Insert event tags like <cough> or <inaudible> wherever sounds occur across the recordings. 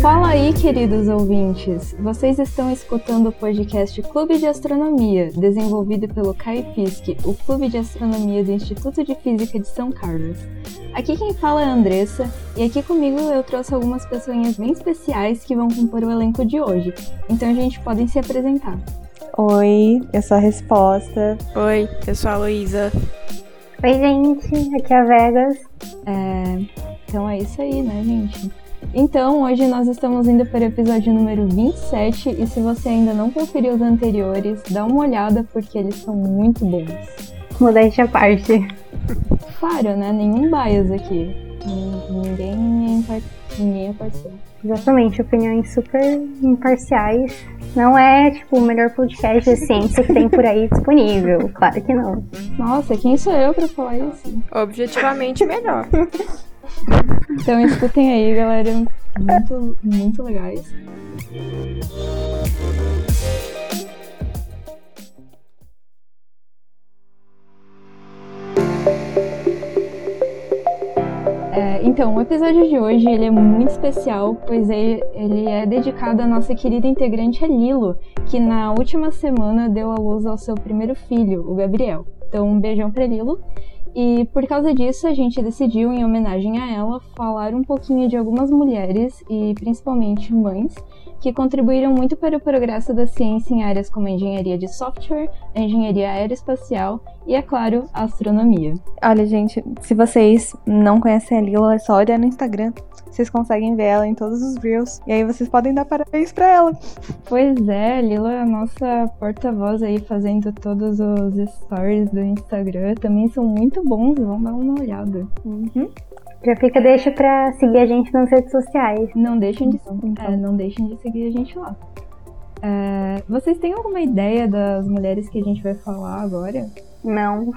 Fala aí, queridos ouvintes! Vocês estão escutando o podcast Clube de Astronomia, desenvolvido pelo CAIFISC, o Clube de Astronomia do Instituto de Física de São Carlos. Aqui quem fala é a Andressa, e aqui comigo eu trouxe algumas pessoas bem especiais que vão compor o elenco de hoje. Então, a gente, podem se apresentar. Oi, eu sou a Resposta. Oi, eu sou a Luísa. Oi, gente, aqui é a Vegas. É... Então é isso aí, né, gente? Então, hoje nós estamos indo para o episódio número 27 e se você ainda não conferiu os anteriores, dá uma olhada porque eles são muito bons. Modéstia à parte. Claro, né? Nenhum bias aqui. Ninguém é, ninguém é. Exatamente, opiniões super imparciais. Não é, tipo, o melhor podcast de ciência que tem por aí disponível. <laughs> Claro que não. Nossa, quem sou eu para falar isso? Objetivamente melhor. Então escutem aí, galera. Muito, muito legais. É, então, o episódio de hoje ele é muito especial, pois é, ele é dedicado à nossa querida integrante Lilo, que na última semana deu à luz ao seu primeiro filho, o Gabriel. Então, um beijão pra Lilo. E por causa disso, a gente decidiu, em homenagem a ela, falar um pouquinho de algumas mulheres e principalmente mães que contribuíram muito para o progresso da ciência em áreas como a engenharia de software, a engenharia aeroespacial e, é claro, a astronomia. Olha, gente, se vocês não conhecem a Lila, é só olhar no Instagram. Vocês conseguem ver ela em todos os reels. E aí vocês podem dar parabéns pra ela. Pois é, a Lila é a nossa porta-voz aí fazendo todos os stories do Instagram. Também são muito bons, vão dar uma olhada. Uhum. Já fica, deixa pra seguir a gente nas redes sociais. Não deixem de, então. é, não deixem de seguir a gente lá. É, vocês têm alguma ideia das mulheres que a gente vai falar agora? Não.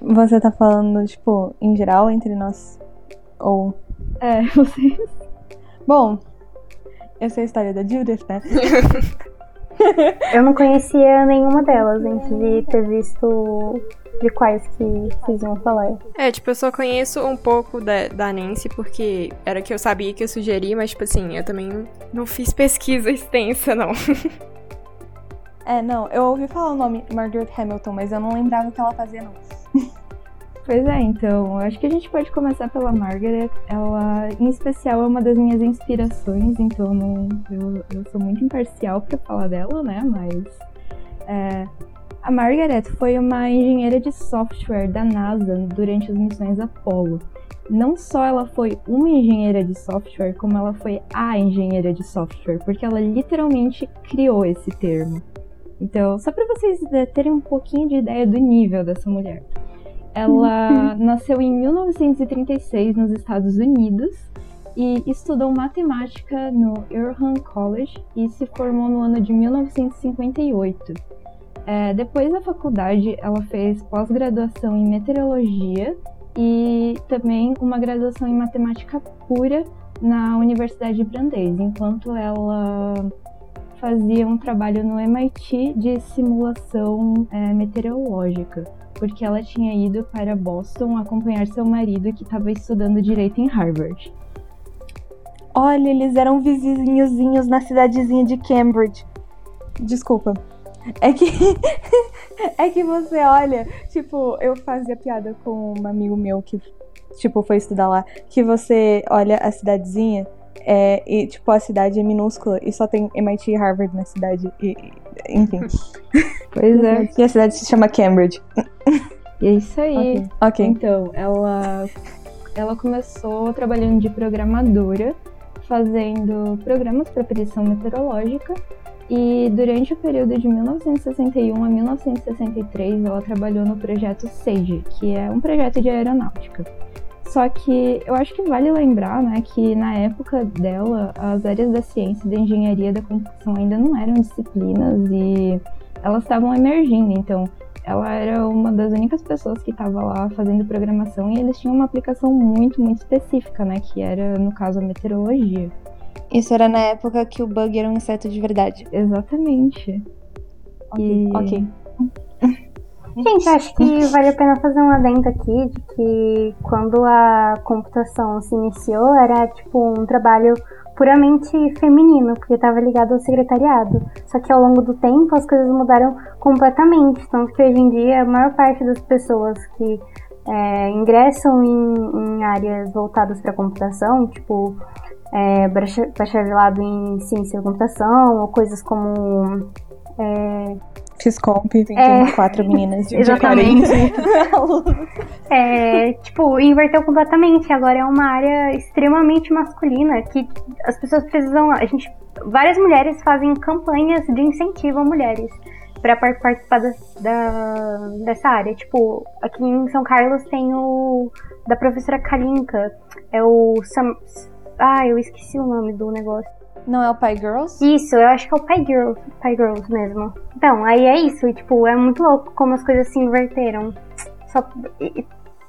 Você tá falando, tipo, em geral, entre nós? Ou. É, <laughs> vocês. Bom, essa é a história da Judith, né? <laughs> <laughs> Eu não conhecia nenhuma delas antes de ter visto de quais que vocês iam falar. É, tipo, eu só conheço um pouco da, da Nancy, porque era que eu sabia que eu sugeri, mas, tipo assim, eu também não fiz pesquisa <laughs> extensa, não. é, não, eu ouvi falar o nome Margaret Hamilton, mas eu não lembrava o que ela fazia, não. <laughs> Pois é, então, acho que a gente pode começar pela Margaret. Ela, em especial, é uma das minhas inspirações, então não, eu, eu sou muito imparcial para falar dela, né? Mas é, a Margaret foi uma engenheira de software da NASA durante as missões Apollo. Não só ela foi uma engenheira de software, como ela foi a engenheira de software, porque ela literalmente criou esse termo. Então, só para vocês terem um pouquinho de ideia do nível dessa mulher. Ela uhum. nasceu em 1936 nos Estados Unidos e estudou matemática no Earlham College e se formou no ano de 1958. É, depois da faculdade, ela fez pós-graduação em meteorologia e também uma graduação em matemática pura na Universidade de Brandeis, enquanto ela fazia um trabalho no MIT de simulação é, meteorológica porque ela tinha ido para Boston acompanhar seu marido que estava estudando direito em Harvard. Olha, eles eram vizinhozinhos na cidadezinha de Cambridge. Desculpa. É que <laughs> é que você olha, tipo, eu fazia piada com um amigo meu que tipo foi estudar lá, que você olha a cidadezinha é, e tipo a cidade é minúscula e só tem MIT e Harvard na cidade e, enfim. <laughs> Pois é. E a cidade se chama Cambridge. E é isso aí. Ok. okay. Então, ela, ela começou trabalhando de programadora, fazendo programas para predição meteorológica. E durante o período de 1961 a 1963, ela trabalhou no projeto SAGE, que é um projeto de aeronáutica. Só que eu acho que vale lembrar, né, que na época dela, as áreas da ciência e da engenharia da computação ainda não eram disciplinas e elas estavam emergindo. Então, ela era uma das únicas pessoas que estava lá fazendo programação e eles tinham uma aplicação muito, muito específica, né, que era, no caso, a meteorologia. Isso era na época que o bug era um inseto de verdade. Exatamente. Ok. E... okay. Gente, acho que vale a pena fazer um adendo aqui de que quando a computação se iniciou era tipo um trabalho puramente feminino, porque estava ligado ao secretariado. Só que ao longo do tempo as coisas mudaram completamente, tanto que hoje em dia a maior parte das pessoas que é, ingressam em, em, áreas voltadas para computação, tipo é, bacharelado em ciência da computação, ou coisas como. É, Fiscomp, tem é, quatro meninas de <laughs> Exatamente. <laughs> é, tipo, inverteu completamente. Agora é uma área extremamente masculina que as pessoas precisam. A gente, várias mulheres fazem campanhas de incentivo a mulheres para participar da, da, dessa área. Tipo, aqui em São Carlos tem o da professora Kalinka, é o Sam, ah, eu esqueci o nome do negócio. Não é o Pai Girls? Isso, eu acho que é o Pai Girls, Pai Girls mesmo. Então, aí é isso, e tipo, é muito louco como as coisas se inverteram. Só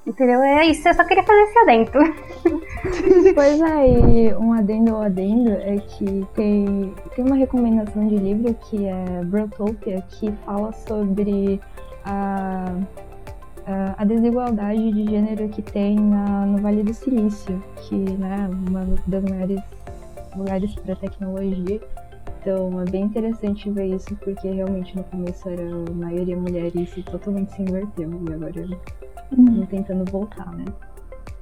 entendeu? É isso, eu só queria fazer esse adendo. <laughs> Pois é, e um adendo ou adendo é que tem, tem uma recomendação de livro que é Brotopia, que fala sobre a a desigualdade de gênero que tem na, no Vale do Silício, que né, uma das maiores lugares para tecnologia. Então é bem interessante ver isso, porque realmente no começo era a maioria mulheres e totalmente se inverteu. E agora uhum. tentando voltar, né?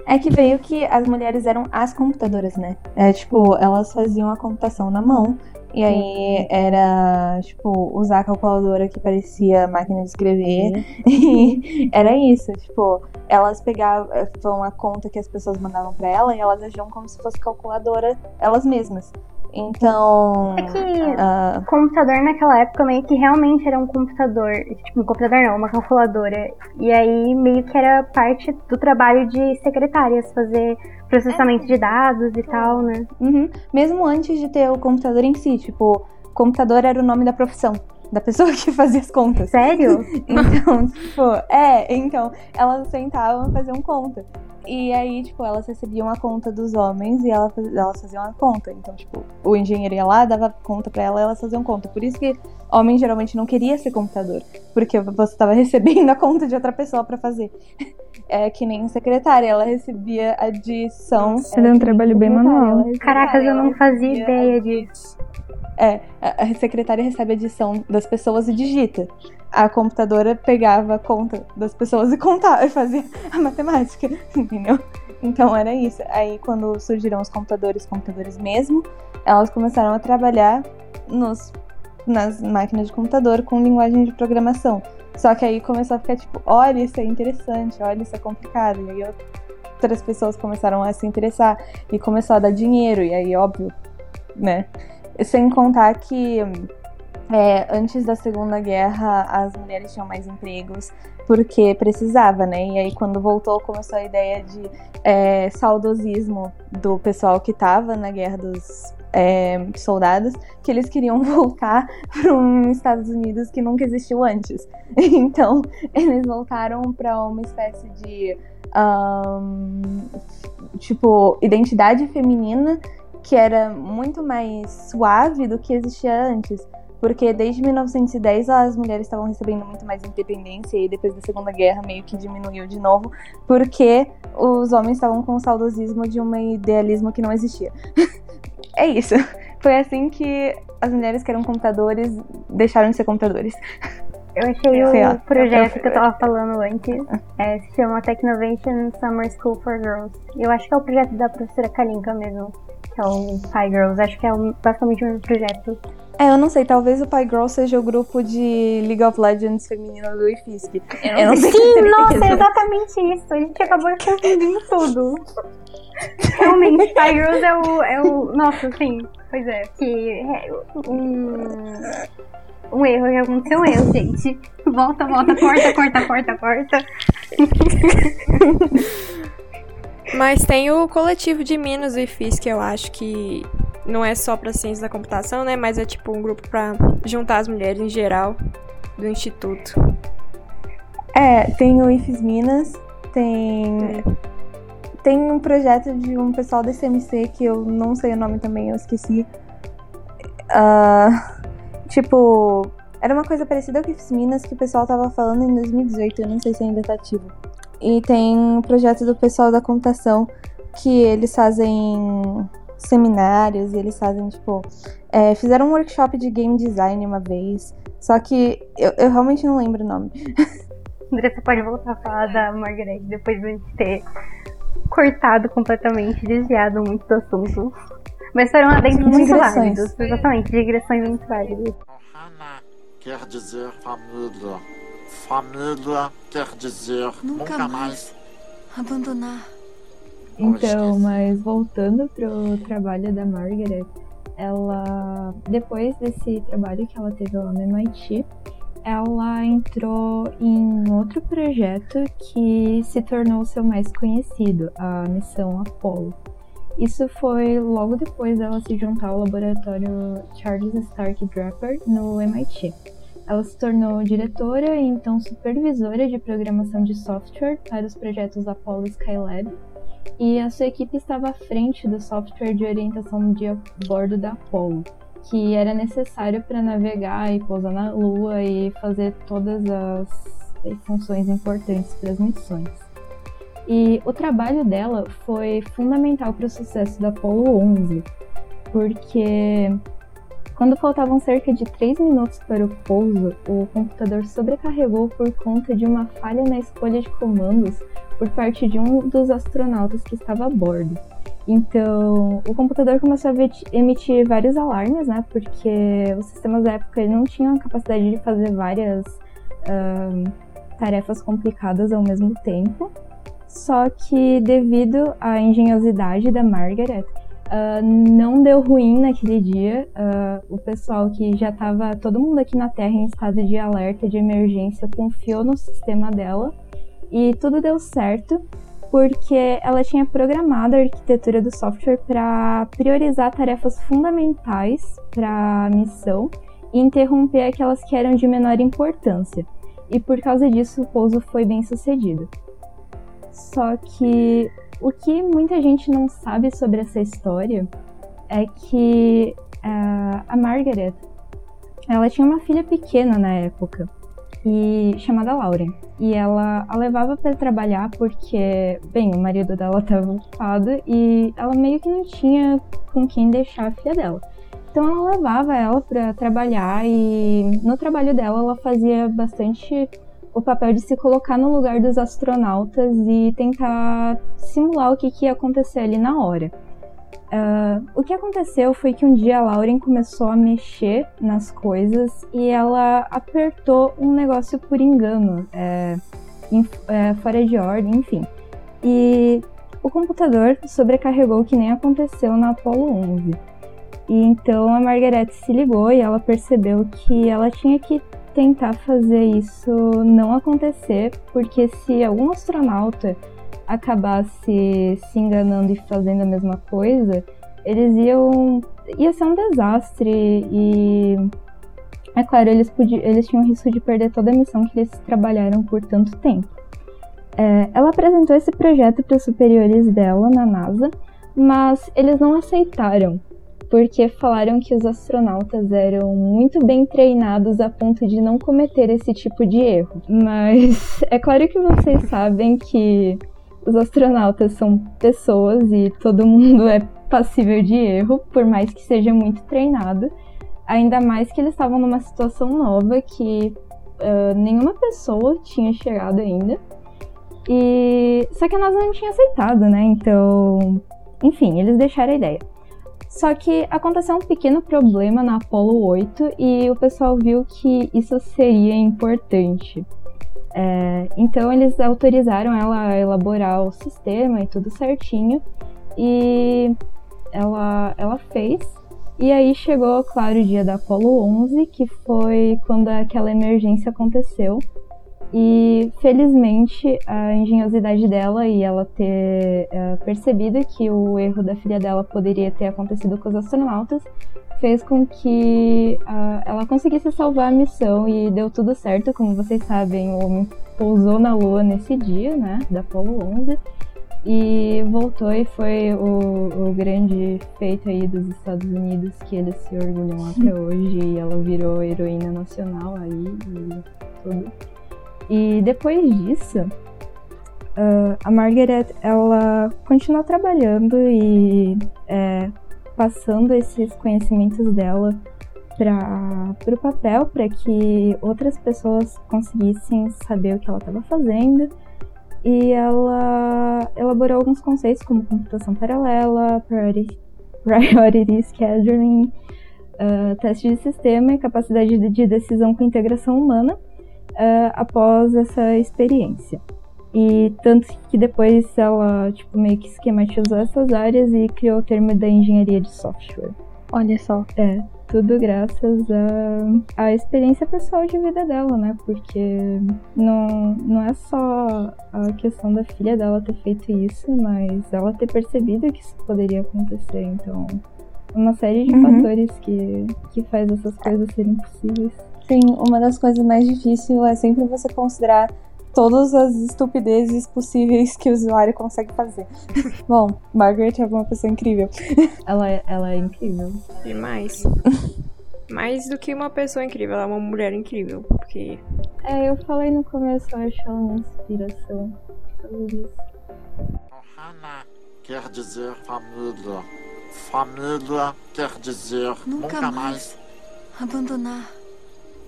É que veio que as mulheres eram as computadoras, né? É tipo, elas faziam a computação na mão e aí era, tipo, usar a calculadora que parecia máquina de escrever. E <laughs> era isso, tipo, elas pegavam a conta que as pessoas mandavam para ela e elas agiam como se fosse calculadora elas mesmas. Então. É que uh, computador naquela época meio que realmente era um computador. Tipo, um computador não, uma calculadora. E aí meio que era parte do trabalho de secretárias fazer processamento de dados e tal, né? Uhum. Mesmo antes de ter o computador em si, tipo, computador era o nome da profissão da pessoa <laughs> que fazia as contas. Sério? <laughs> então, tipo, é, então, elas sentavam fazer um conta. E aí, tipo, elas recebiam a conta dos homens e elas, elas faziam a conta. Então, tipo, o engenheiro ia lá, dava conta pra ela elas faziam conta. Por isso que homem geralmente não queria ser computador. Porque você estava recebendo a conta de outra pessoa para fazer. É que nem secretária, ela recebia a adição. Era é um trabalho bem manual. Caracas, eu não fazia ideia disso. É, a secretária recebe a adição das pessoas e digita a computadora pegava a conta das pessoas e contava, <laughs> e fazia a matemática, <laughs> entendeu? Então era isso. Aí quando surgiram os computadores, computadores mesmo, elas começaram a trabalhar nos, nas máquinas de computador com linguagem de programação. Só que aí começou a ficar tipo, olha, isso é interessante, olha, isso é complicado. E aí outras pessoas começaram a se interessar e começou a dar dinheiro. E aí, óbvio, né? Sem contar que é, antes da Segunda Guerra, as mulheres tinham mais empregos porque precisava, né? E aí, quando voltou, começou a ideia de é, saudosismo do pessoal que estava na Guerra dos é, Soldados, que eles queriam <laughs> voltar para um Estados Unidos que nunca existiu antes. <laughs> Então, eles voltaram para uma espécie de. Um, tipo, identidade feminina que era muito mais suave do que existia antes porque desde 1910 as mulheres estavam recebendo muito mais independência e depois da Segunda Guerra meio que diminuiu de novo, porque os homens estavam com o saudosismo de um idealismo que não existia. <laughs> é isso. <laughs> Foi assim que as mulheres que eram computadores deixaram de ser computadores. Eu achei o projeto que eu tava falando antes. É, se chama Technovation Summer School for Girls. Eu acho que é o projeto da professora Kalinka mesmo. Que é o Pi Girls. Acho que é basicamente o mesmo projeto. É, eu não sei, talvez o Pai Girl seja o grupo de League of Legends feminino do IFISC. Eu não, eu não sei. Sim, nossa, é exatamente isso. A gente acabou confundindo tudo. Realmente, Pai Girls é o, é o. Nossa, sim. Pois é. Que é um. Um erro que aconteceu um erro, gente. Volta, volta, corta, corta, corta, corta. Mas tem o coletivo de Minas do IFIS, que eu acho que não é só para ciência da computação, né? Mas é tipo um grupo para juntar as mulheres em geral do instituto. É, tem o IFES Minas, tem é. tem um projeto de um pessoal da CMC que eu não sei o nome também, eu esqueci. Uh, tipo, Era uma coisa parecida com o Minas que o pessoal tava falando em 2018, eu não sei se ainda tá ativo. E tem um projeto do pessoal da computação que eles fazem seminários e eles fazem, tipo. É, fizeram um workshop de game design uma vez. Só que eu, eu realmente não lembro o nome. <laughs> Andressa pode voltar a falar da Margaret depois de a gente ter cortado completamente, desviado muito do assunto. Mas foram adentros muito válidos. Exatamente, digressões muito válidas. Ohana quer dizer família. Família quer dizer Nunca nunca, mais. mais. Abandonar. Então, mas voltando pro trabalho da Margaret, ela depois desse trabalho que ela teve lá no MIT, ela entrou em outro projeto que se tornou seu mais conhecido, a missão Apollo. Isso foi logo depois dela se juntar ao laboratório Charles Stark Draper no MIT. Ela se tornou diretora e então supervisora de programação de software para os projetos Apollo Skylab, e a sua equipe estava à frente do software de orientação de bordo da Apollo, que era necessário para navegar e pousar na Lua e fazer todas as, funções importantes para as missões. E o trabalho dela foi fundamental para o sucesso da Apollo 11, porque quando faltavam cerca de 3 minutos para o pouso, o computador sobrecarregou por conta de uma falha na escolha de comandos por parte de um dos astronautas que estava a bordo. Então, o computador começou a emitir vários alarmes, né? Porque os sistemas da época não tinham a capacidade de fazer várias uh, tarefas complicadas ao mesmo tempo. Só que, devido à engenhosidade da Margaret, uh, não deu ruim naquele dia. Uh, o pessoal que já estava, todo mundo aqui na Terra em estado de alerta de emergência, confiou no sistema dela e tudo deu certo porque ela tinha programado a arquitetura do software para priorizar tarefas fundamentais para a missão e interromper aquelas que eram de menor importância. E por causa disso, o pouso foi bem sucedido. Só que o que muita gente não sabe sobre essa história é que uh, a Margaret ela tinha uma filha pequena na época e chamada Lauren. E ela a levava para trabalhar porque, bem, o marido dela <laughs> estava ocupado e ela meio que não tinha com quem deixar a filha dela. Então ela levava ela para trabalhar e no trabalho dela ela fazia bastante o papel de se colocar no lugar dos astronautas e tentar simular o que, que ia acontecer ali na hora. Uh, o que aconteceu foi que um dia a Lauren começou a mexer nas coisas e ela apertou um negócio por engano, é, é, fora de ordem, enfim. E o computador sobrecarregou, que nem aconteceu na Apollo 11. E então a Margaret se ligou e ela percebeu que ela tinha que tentar fazer isso não acontecer, porque se algum astronauta acabasse se enganando e fazendo a mesma coisa, eles iam. ia ser um desastre e. É claro, eles, podiam, eles tinham risco de perder toda a missão que eles trabalharam por tanto tempo. É, ela apresentou esse projeto para os superiores dela na NASA, mas eles não aceitaram, porque falaram que os astronautas eram muito bem treinados a ponto de não cometer esse tipo de erro. Mas <laughs> é claro que vocês sabem que os astronautas são pessoas e todo mundo <laughs> é passível de erro, por mais que seja muito treinado. Ainda mais que eles estavam numa situação nova que uh, nenhuma pessoa tinha chegado ainda. E só que a NASA não tinha aceitado, né? Então, enfim, eles deixaram a ideia. Só que aconteceu um pequeno problema na Apollo 8 e o pessoal viu que isso seria importante. É, então eles autorizaram ela a elaborar o sistema e tudo certinho. E ela, ela fez. E aí chegou, claro, o dia da Apollo 11, que foi quando aquela emergência aconteceu. E felizmente a engenhosidade dela e ela ter uh, percebido que o erro da filha dela poderia ter acontecido com os astronautas fez com que uh, ela conseguisse salvar a missão e deu tudo certo. Como vocês sabem, o homem pousou na Lua nesse dia, né, da Apollo 11. E voltou e foi o, o grande feito aí dos Estados Unidos que eles se orgulham até hoje. E ela virou heroína nacional aí e tudo. E depois disso, uh, a Margaret ela continuou trabalhando e é, passando esses conhecimentos dela para o papel para que outras pessoas conseguissem saber o que ela estava fazendo. E ela elaborou alguns conceitos como computação paralela, priority, priority scheduling, uh, teste de sistema e capacidade de decisão com integração humana uh, após essa experiência. E tanto que depois ela tipo, meio que esquematizou essas áreas e criou o termo da engenharia de software. Olha só. É, tudo graças à, à experiência pessoal de vida dela, né? Porque não, não é só a questão da filha dela ter feito isso, mas ela ter percebido que isso poderia acontecer. Então, uma série de uhum. fatores que, que faz essas coisas serem possíveis. Sim, uma das coisas mais difíceis é sempre você considerar todas as estupidezes possíveis que o usuário consegue fazer. <laughs> Bom, Margaret é uma pessoa incrível. <laughs> Ela é, ela é incrível. Demais. Mais do que uma pessoa incrível, ela é uma mulher incrível. Porque. É, eu falei no começo, eu acho ela uma inspiração. Ohana quer dizer família. Família quer dizer nunca, nunca mais. mais abandonar.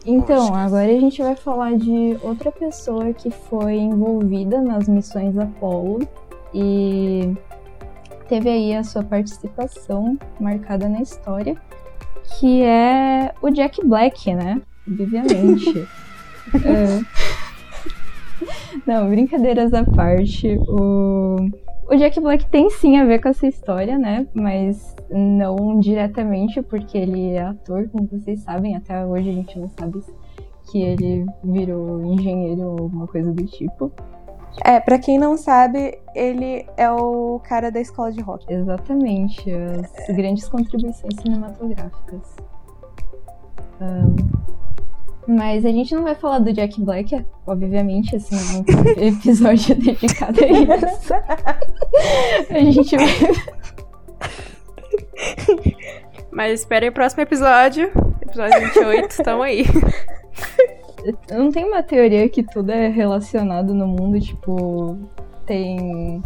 Então, agora a gente vai falar de outra pessoa que foi envolvida nas missões Apollo e teve aí a sua participação marcada na história, que é o Jack Black, né? Obviamente. <laughs> é... Não, brincadeiras à parte, o o Jack Black tem sim a ver com essa história, né? Mas não diretamente, porque ele é ator, como vocês sabem. Até hoje a gente não sabe que ele virou engenheiro ou alguma coisa do tipo. É, para quem não sabe, ele é o cara da escola de rock. Exatamente, as grandes contribuições cinematográficas. Um, mas a gente não vai falar do Jack Black, obviamente, assim, é um <laughs> episódio dedicado a isso. <laughs> a gente vai. Mas espere o próximo episódio, episódio 28, <laughs> tamo aí. Não tem uma teoria que tudo é relacionado no mundo, tipo, tem.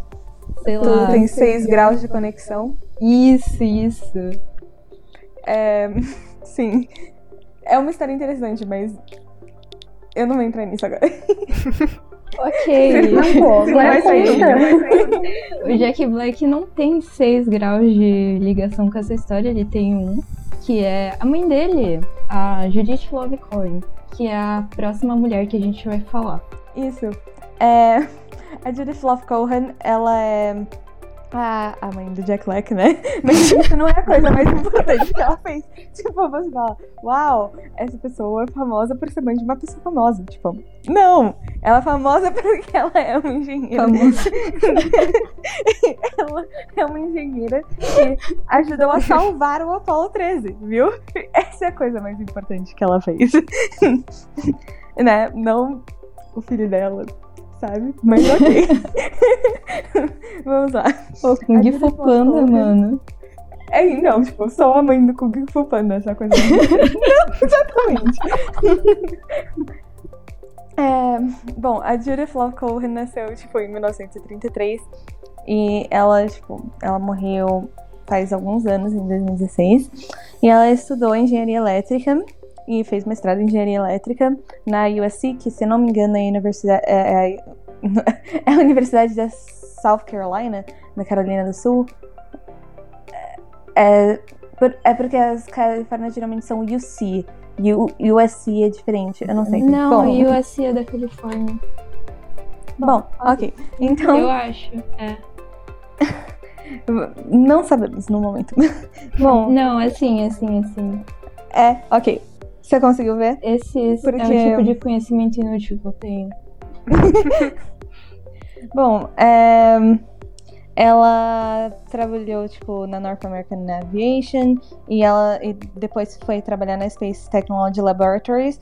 Sei tudo lá. tem 6 graus de conexão. Isso, isso. É, <laughs> sim. É uma história interessante, mas eu não vou entrar nisso agora. <laughs> Ok. <laughs> Não vou, não vai sair. O Jack Black não tem 6 graus de ligação com essa história, ele tem um, que é a mãe dele, a Judith Love Cohen, que é a próxima mulher que a gente vai falar. Isso. É, a Judith Love Cohen, ela é a, a mãe do Jack Black, né? <laughs> Mas isso não é a coisa mais importante que ela fez. Tipo, você fala, uau, essa pessoa é famosa por ser mãe de uma pessoa famosa. Tipo, não! Ela é famosa porque ela é uma engenheira. Famosa. <laughs> ela é uma engenheira que ajudou a salvar o Apollo 13, viu? Essa é a coisa mais importante que ela fez. <laughs> né? Não o filho dela sabe? Mas ok. <laughs> Vamos lá. Pô, Kung Fu Panda, mano. É, não, tipo, sou a mãe do Kung Fu Panda, essa coisa. <laughs> não, exatamente. <laughs> é, bom, a Judith Love Cole nasceu, tipo, em 1933. E ela, tipo, ela morreu faz alguns anos, em 2016. E ela estudou engenharia elétrica e fez mestrado em engenharia elétrica na USC, que se não me engano é a universidade, é, é, <laughs> é a Universidade da South Carolina, na Carolina do Sul. É, é porque as Califórnias geralmente são UC. U, USC é diferente, eu não sei. Não, Bom, USC é da Califórnia. Bom, ok. Então. Eu acho, é. <laughs> Não sabemos no momento. <laughs> Bom. Não, assim, assim, assim. É, ok. Você conseguiu ver? Esse Porque... é o tipo de conhecimento inútil que eu tenho. <laughs> Bom, é... ela trabalhou tipo na North American Aviation e ela e depois foi trabalhar na Space Technology Laboratories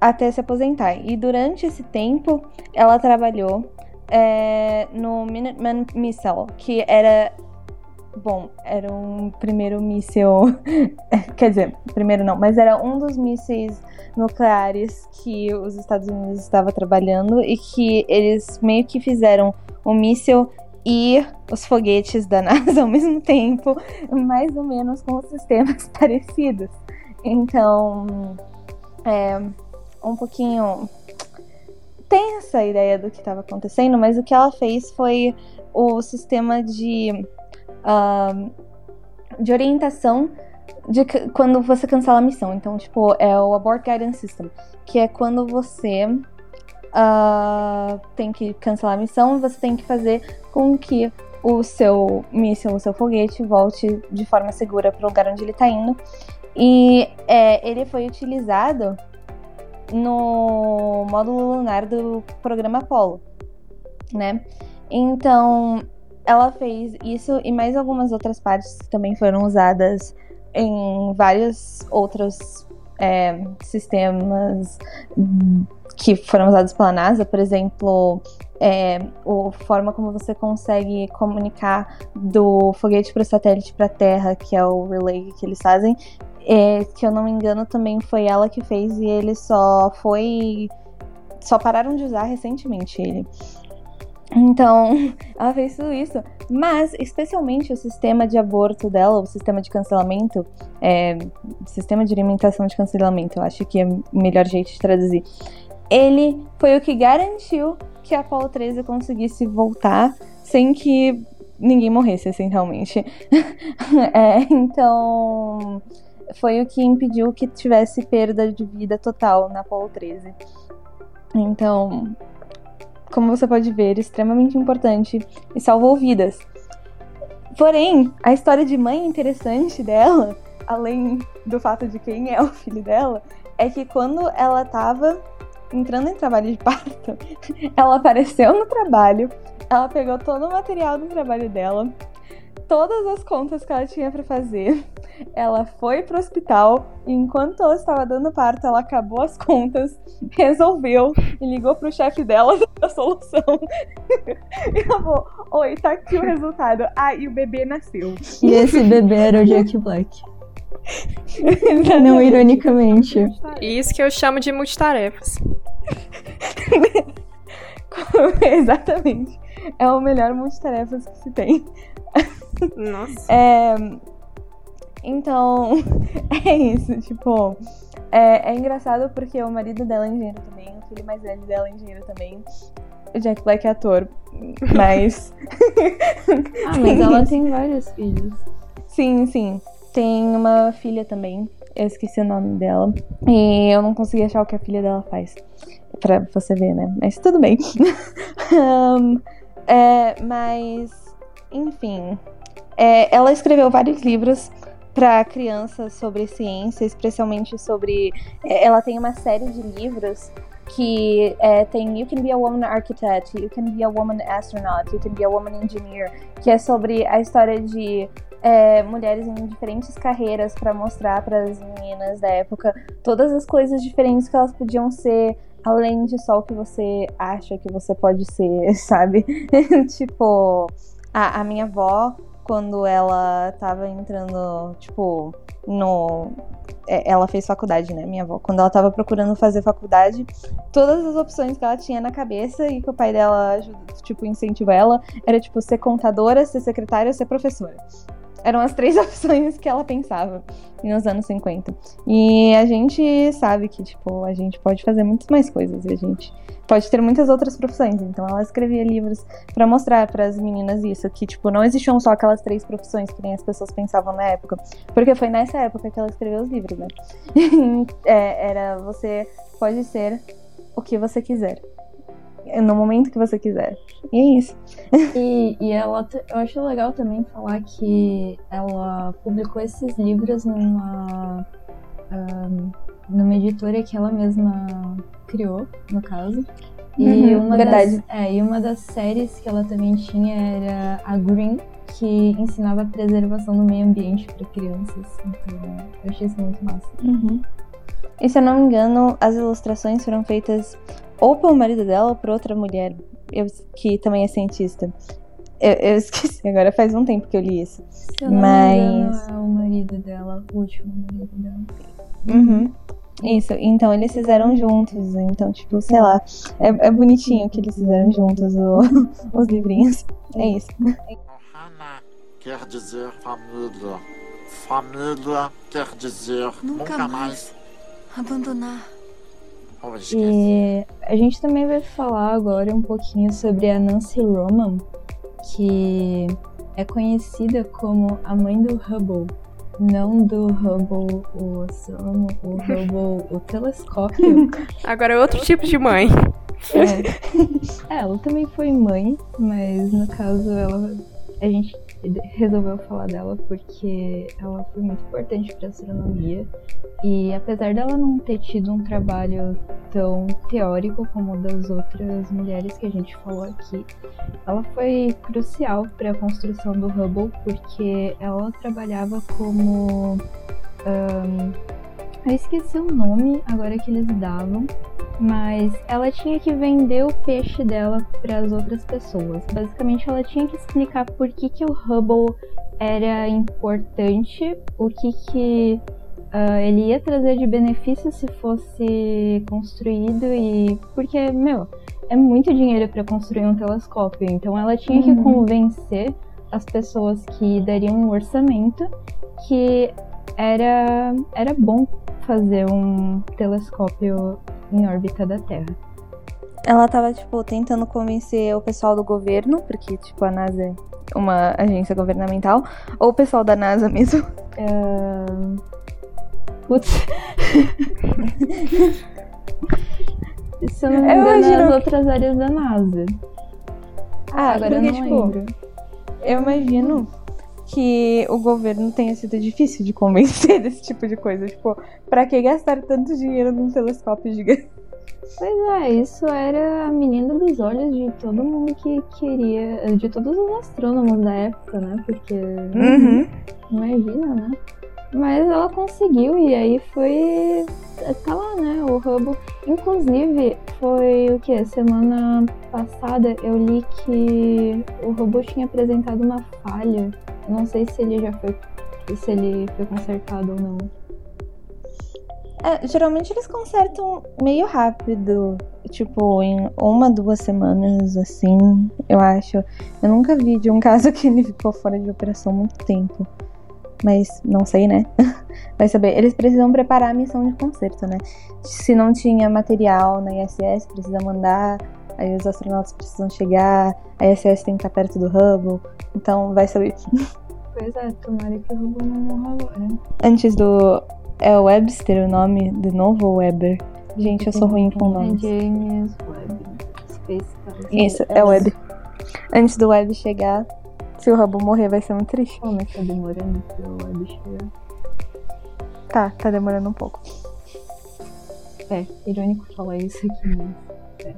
até se aposentar. E durante esse tempo, ela trabalhou é, no Minuteman Missile, que era. Bom, era um primeiro míssil. <laughs> quer dizer, primeiro não, mas era um dos mísseis nucleares que os Estados Unidos estavam trabalhando e que eles meio que fizeram o míssil e os foguetes da <laughs> NASA ao mesmo tempo, mais ou menos com sistemas <laughs> parecidos. Então, é um pouquinho tem essa ideia do que estava acontecendo, mas o que ela fez foi o sistema de, uh, de orientação de quando você cancela a missão. Então, tipo, é o Abort Guidance System, que é quando você uh, tem que cancelar a missão, você tem que fazer com que o seu míssil, o seu foguete, volte de forma segura para o lugar onde ele está indo. E é, ele foi utilizado no módulo lunar do programa Apollo, né? Então, ela fez isso e mais algumas outras partes que também foram usadas em vários outros é, sistemas que foram usados pela NASA, por exemplo, é, a forma como você consegue comunicar do foguete para o satélite para a Terra, que é o relay que eles fazem, é, que eu não me engano também foi ela que fez e ele só foi. Só pararam de usar recentemente ele. Então, <laughs> ela fez tudo isso. Mas, especialmente o sistema de aborto dela, o sistema de cancelamento, é, sistema de alimentação de cancelamento, eu acho que é o melhor jeito de traduzir. Ele foi o que garantiu que a Apollo 13 conseguisse voltar sem que ninguém morresse, essencialmente. <laughs> é, então, foi o que impediu que tivesse perda de vida total na Apollo 13. Então, como você pode ver, extremamente importante e salvou vidas. Porém, a história de mãe interessante dela, além do fato de quem é o filho dela, é que quando ela estava entrando em trabalho de parto, <laughs> ela apareceu no trabalho, ela pegou todo o material do trabalho dela, todas as contas que ela tinha para fazer. Ela foi pro hospital e enquanto ela estava dando parto, ela acabou as contas, <laughs> resolveu e ligou pro chefe dela <laughs> da solução. e ela falou: Oi, tá aqui o resultado. Ah, e o bebê nasceu. E esse bebê era o Jack Black. Não ironicamente. Isso que eu chamo de multitarefas. <laughs> Exatamente. É o melhor multitarefas que se tem. Nossa. É, então, <laughs> é isso, tipo. É, é, engraçado porque o marido dela é engenheiro também, o filho mais velho dela é engenheiro também. O Jack Black é ator, mas. <laughs> ah, mas ela tem vários filhos. Sim, sim. Tem uma filha também. Eu esqueci o nome dela. E eu não consegui achar o que a filha dela faz. Pra você ver, né? Mas tudo bem. <laughs> um, é, mas, enfim. É, ela escreveu vários livros para crianças sobre ciência, especialmente sobre. É, ela tem uma série de livros que é, tem You Can Be a Woman Architect, You Can Be a Woman Astronaut, You Can Be a Woman Engineer, que é sobre a história de é, mulheres em diferentes carreiras para mostrar para as meninas da época todas as coisas diferentes que elas podiam ser, além de só o que você acha que você pode ser, <laughs> sabe? <laughs> tipo, a, a minha avó quando ela tava entrando, tipo, no. É, ela fez faculdade, né, minha avó? Quando ela tava procurando fazer faculdade, todas as opções que ela tinha na cabeça e que o pai dela, tipo, incentivou ela, era, tipo, ser contadora, ser secretária, ser professora. Eram as três <laughs> opções que ela pensava nos anos 50. E a gente sabe que, tipo, a gente pode fazer muitas mais coisas. A gente pode ter muitas outras profissões. Então ela escrevia livros para mostrar para as meninas isso, que, tipo, não existiam só aquelas três profissões que nem as pessoas pensavam na época. Porque foi nessa época que ela escreveu os livros, né? <laughs> é, era você pode ser o que você quiser no momento que você quiser. E é isso. E, e ela, eu acho legal também falar que ela publicou esses livros numa, um, numa editora que ela mesma criou, no caso. E, uhum, uma verdade. Das, é, e uma das séries que ela também tinha era a Green, que ensinava a preservação do meio ambiente para crianças. Então, eu achei isso muito massa. Uhum. E se eu não me engano, as ilustrações foram feitas ou pelo marido dela ou por outra mulher eu, que também é cientista. Eu, eu <laughs> esqueci, agora faz um tempo que eu li isso. Se eu não Mas- me engano, é o marido dela, o último marido dela. Uhum. Isso, então eles fizeram juntos, então, tipo, sei lá, é, é bonitinho que eles fizeram juntos o- <laughs> os livrinhos. É isso. Ohana quer dizer família. Família quer dizer Nunca nunca, mais. mais. Abandonar. E a gente também vai falar agora um pouquinho sobre a Nancy Roman, que é conhecida como a mãe do Hubble. Não do Hubble, o astrônomo, o <laughs> Hubble, o telescópio. <laughs> Agora é outro tipo de mãe. <laughs> É, ela também foi mãe, mas no caso ela a gente resolveu falar dela porque ela foi muito importante para astronomia. E apesar dela não ter tido um trabalho tão teórico como das outras mulheres que a gente falou aqui, ela foi crucial para a construção do Hubble porque ela trabalhava como ahn, eu esqueci o nome agora que eles davam, mas ela tinha que vender o peixe dela para as outras pessoas. Basicamente, ela tinha que explicar por que, que o Hubble era importante, o que, que ah, ele ia trazer de benefício se fosse construído e porque, meu, é muito dinheiro para construir um telescópio. Então, ela tinha que Uhum. convencer as pessoas que dariam um orçamento que era, era bom fazer um telescópio em órbita da Terra. Ela tava, tipo, tentando convencer o pessoal do governo, porque, tipo, a NASA é uma agência governamental, ou o pessoal da NASA mesmo. <laughs> Ahn, Putz. <laughs> Se eu não me Eu engano, é as que- outras áreas da NASA. Ah, Agora porque, eu não tipo, lembro. eu imagino que o governo tenha sido difícil de convencer <laughs> desse tipo de coisa. Tipo, pra que gastar tanto dinheiro num telescópio gigante? Pois é, isso era a menina dos olhos de todo mundo que queria. De todos os astrônomos da época, né? Porque. Uhum. Imagina, né? Mas ela conseguiu e aí foi. Tá lá, né? O Hubble. Inclusive, foi o que? Semana passada eu li que o Hubble tinha apresentado uma falha. Não sei se ele já foi. Se ele foi consertado ou não. É, geralmente eles consertam meio rápido. Tipo, em uma, duas semanas, assim, eu acho. Eu nunca vi de um <laughs> caso que ele ficou fora de operação muito tempo. Mas não sei, né? <laughs> Vai saber. Eles precisam preparar a missão de conserto, né? Se não tinha material na ISS, precisa mandar. Aí os astronautas precisam chegar. A ISS tem que estar perto do Hubble. Então, vai saber. Pois é, tomara que o Hubble não morra agora. Antes do. É o Webster o nome do novo ou Weber? Gente, eu sou ruim com É nomes. James Webb. Space. Isso, é o Web. Antes do Web chegar, se o Hubble morrer, vai ser muito triste. Como é que tá demorando pro Webb chegar? Tá, tá demorando um pouco. É, irônico falar isso aqui, mas. É.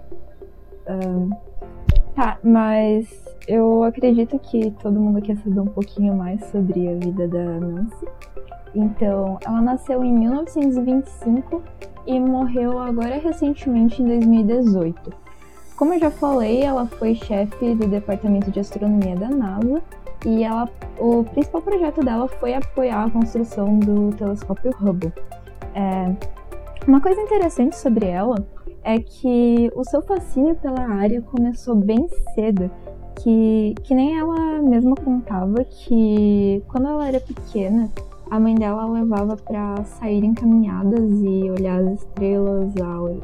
Ahn, tá, mas eu acredito que todo mundo quer saber um pouquinho mais sobre a vida da Nancy. Então, ela nasceu em 1925 e morreu agora recentemente em 2018. Como eu já falei, ela foi chefe do departamento de astronomia da NASA e ela, o principal projeto dela foi apoiar a construção do telescópio Hubble. É, uma coisa interessante sobre ela é que o seu fascínio pela área começou bem cedo, que, que nem ela mesma contava que quando ela era pequena, a mãe dela a levava para sair em caminhadas e olhar as estrelas,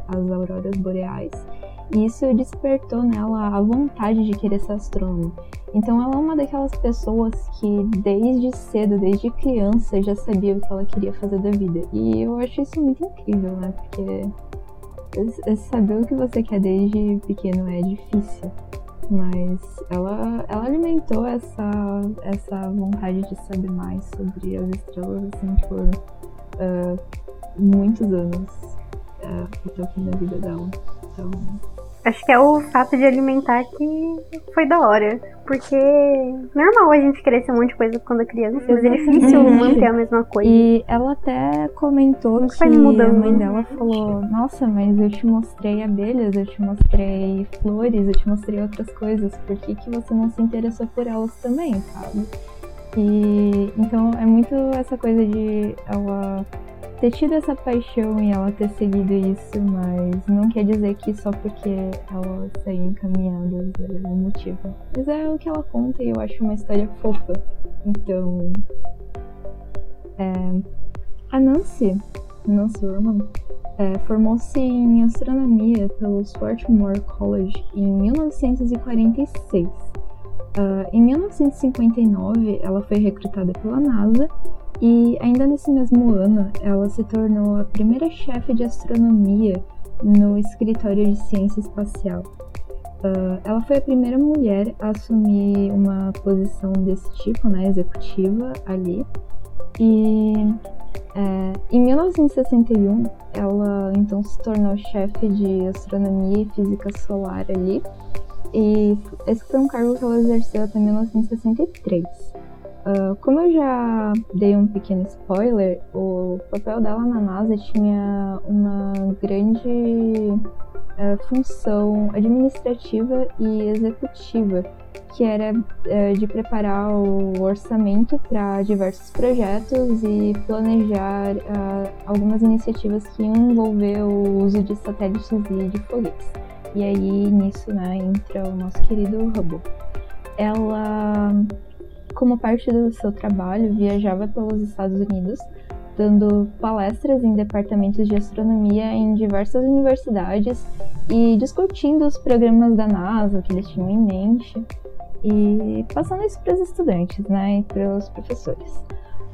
as auroras boreais. E isso despertou nela a vontade de querer ser astrônoma. Então ela é uma daquelas pessoas que desde cedo, desde criança, já sabia o que ela queria fazer da vida. E eu acho isso muito incrível, né? Porque saber o que você quer desde pequeno é difícil. Mas ela, ela alimentou essa, essa vontade de saber mais sobre as estrelas, assim, por ah, muitos anos ah, até o fim da vida dela. Então, Acho que é o fato de alimentar que foi da hora. Porque normal a gente querer ser um monte de coisa quando é criança, mas é difícil Uhum. manter a mesma coisa. E ela até comentou Isso que mudando. a mãe dela falou: Nossa, mas eu te mostrei abelhas, eu te mostrei flores, eu te mostrei outras coisas, por que, que você não se interessou por elas também, sabe? E então é muito essa coisa de ela ter tido essa paixão e ela ter seguido isso, mas não quer dizer que só porque ela saiu encaminhada é o motivo. Mas é o que ela conta e eu acho uma história fofa. Então, a Nancy, Nancy Urman, é, formou-se em astronomia pelo Swarthmore College em 1946. Ah, em 1959, ela foi recrutada pela NASA e, ainda nesse mesmo ano, ela se tornou a primeira chefe de astronomia no escritório de ciência espacial. Ah, ela foi a primeira mulher a assumir uma posição desse tipo, né, executiva, ali. E é, em 1961, ela então se tornou chefe de astronomia e física solar ali. E esse foi um cargo que ela exerceu até 1963. Ah, como eu já dei um pequeno spoiler, o papel dela na NASA tinha uma grande eh, função administrativa e executiva, que era eh, de preparar o orçamento para diversos projetos e planejar algumas iniciativas que iam envolver o uso de satélites e de foguetes. E aí nisso né, entra o nosso querido Hubble. Ela, como parte do seu trabalho, viajava pelos Estados Unidos dando palestras em departamentos de astronomia em diversas universidades e discutindo os programas da NASA que eles tinham em mente e passando isso para os estudantes, né, e para os professores.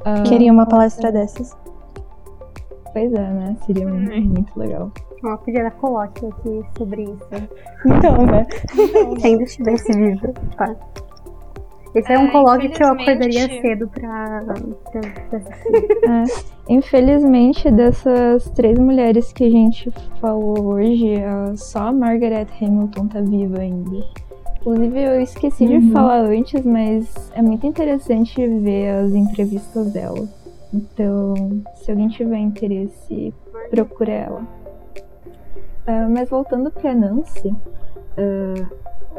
Ah, Queria uma palestra dessas. Pois é, né? Seria muito, muito legal. Ó, podia dar colóquio aqui sobre isso. <laughs> Então, né? Se ainda estivesse vivo. Tá. Esse é Ah, um colóquio que eu acordaria cedo pra, pra, pra assistir. <laughs> Infelizmente, dessas três mulheres que a gente falou hoje, só a Margaret Hamilton tá viva ainda. Inclusive, eu esqueci de Uhum. falar antes, mas é muito interessante ver as entrevistas dela. Então, se alguém tiver interesse, procure ela. Ah, mas voltando para Nancy, ah,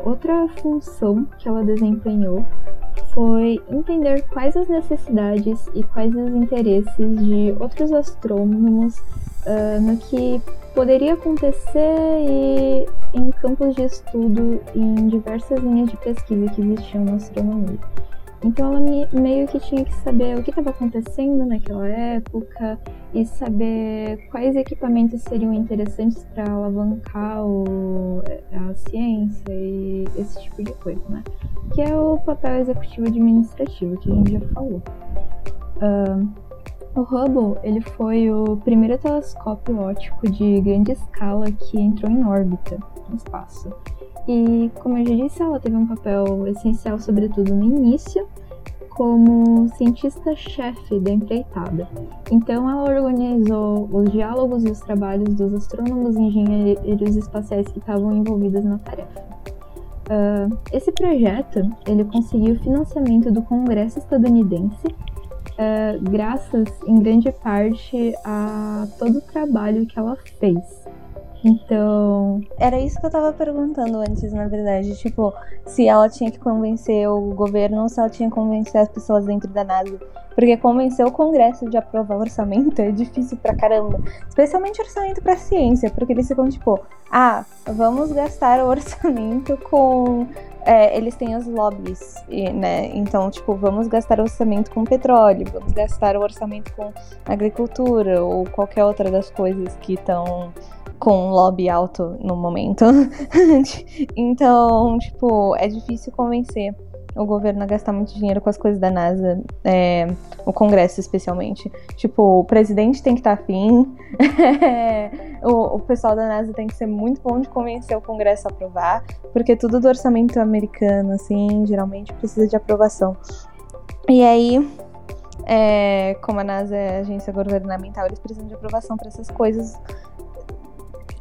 outra função que ela desempenhou foi entender quais as necessidades e quais os interesses de outros astrônomos ah, no que poderia acontecer e em campos de estudo em diversas linhas de pesquisa que existiam na astronomia. Então ela me- meio que tinha que saber o que estava acontecendo naquela época e saber quais equipamentos seriam interessantes para alavancar o- a ciência e esse tipo de coisa, né? Que é o papel executivo administrativo que a gente já falou. Ah, o Hubble ele foi o primeiro telescópio óptico de grande escala que entrou em órbita no espaço. E, como eu já disse, ela teve um papel essencial, sobretudo no início, como cientista-chefe da empreitada. Então, ela organizou os diálogos e os trabalhos dos astrônomos e engenheiros espaciais que estavam envolvidos na tarefa. Ah, esse projeto ele conseguiu financiamento do Congresso estadunidense ah, graças em grande parte a todo o trabalho que ela fez. Então, Era isso que eu tava perguntando antes, na verdade. Tipo, se ela tinha que convencer o governo ou se ela tinha que convencer as pessoas dentro da NASA. Porque convencer o Congresso de aprovar orçamento <laughs> é difícil pra caramba. Especialmente orçamento pra ciência, porque eles ficam tipo, ah, vamos gastar o <laughs> orçamento com. é, eles têm os lobbies, né? Então, tipo, vamos gastar o orçamento com petróleo, vamos gastar o orçamento com agricultura ou qualquer outra das coisas que estão com lobby alto no momento. <laughs> então, tipo, é difícil convencer o governo a gastar muito dinheiro com as coisas da NASA, é, o Congresso especialmente. Tipo, o presidente tem que estar afim, <laughs> o, o pessoal da NASA tem que ser muito bom de convencer o Congresso a aprovar, porque tudo do orçamento americano, assim, geralmente precisa de aprovação. E aí, é, como a NASA é agência governamental, eles precisam de aprovação para essas coisas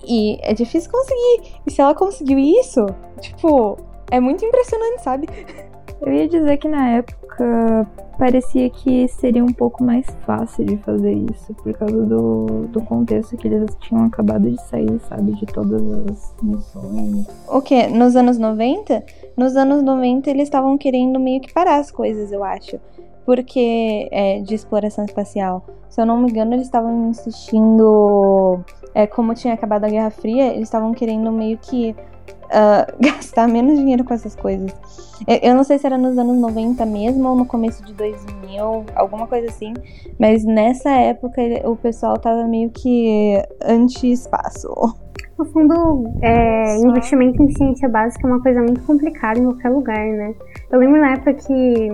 E é difícil conseguir. E se ela conseguiu isso, tipo, é muito impressionante, sabe? <laughs> Eu ia dizer que na época parecia que seria um pouco mais fácil de fazer isso, por causa do, do contexto que eles tinham acabado de sair, sabe? De todas as missões. O quê? Nos anos 90? Nos anos 90 eles estavam querendo meio que parar as coisas, eu acho. Porque é, de exploração espacial. Se eu não me engano, eles estavam insistindo. É, como tinha acabado a Guerra Fria, eles estavam querendo meio que uh, <laughs> gastar menos dinheiro com essas coisas. Eu, eu, não sei se era nos anos 90 mesmo ou no começo de 2000, alguma coisa assim. Mas nessa época o pessoal tava meio que anti-espaço. No fundo, é, investimento em ciência básica é uma coisa muito complicada em qualquer lugar, né? Eu lembro na época que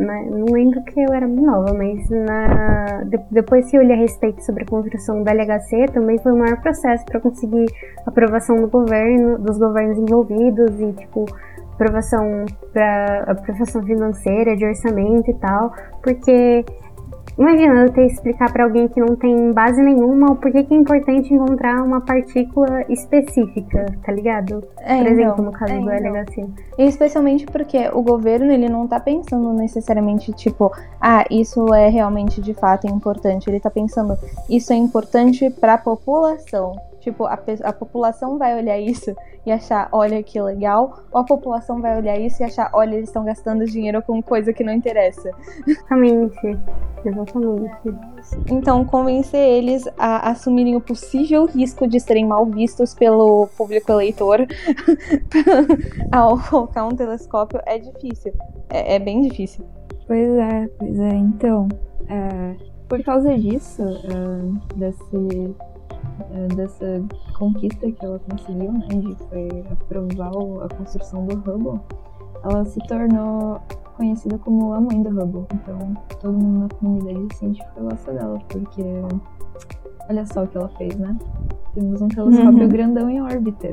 né? Não lembro que eu era muito nova, mas na, de, depois que eu li a respeito sobre a construção da LHC, também foi o maior processo para conseguir aprovação do governo, dos governos envolvidos e, tipo, aprovação para aprovação financeira, de orçamento e tal, porque Imagina eu ter que explicar para alguém que não tem base nenhuma o porquê que é importante encontrar uma partícula específica, tá ligado? É, Por exemplo, então, no caso é, do então. LHC. E especialmente porque o governo, ele não tá pensando necessariamente, tipo, ah, isso é realmente de fato importante. Ele tá pensando, isso é importante pra população. Tipo, a, a população vai olhar isso e achar, olha que legal, ou a população vai olhar isso e achar, olha, eles estão gastando dinheiro com coisa que não interessa. Exatamente. Exatamente. Então, convencer eles a assumirem o possível risco de serem mal vistos pelo público eleitor <laughs> ao colocar um telescópio é difícil. É, é bem difícil. Pois é, pois é. Então, é, por causa disso, é, desse, dessa conquista que ela conseguiu, né, de foi aprovar a construção do Hubble, ela se tornou conhecida como a mãe do Hubble. Então, todo mundo na comunidade científica gosta dela, porque olha só o que ela fez, né? Temos um telescópio Uhum. grandão em órbita.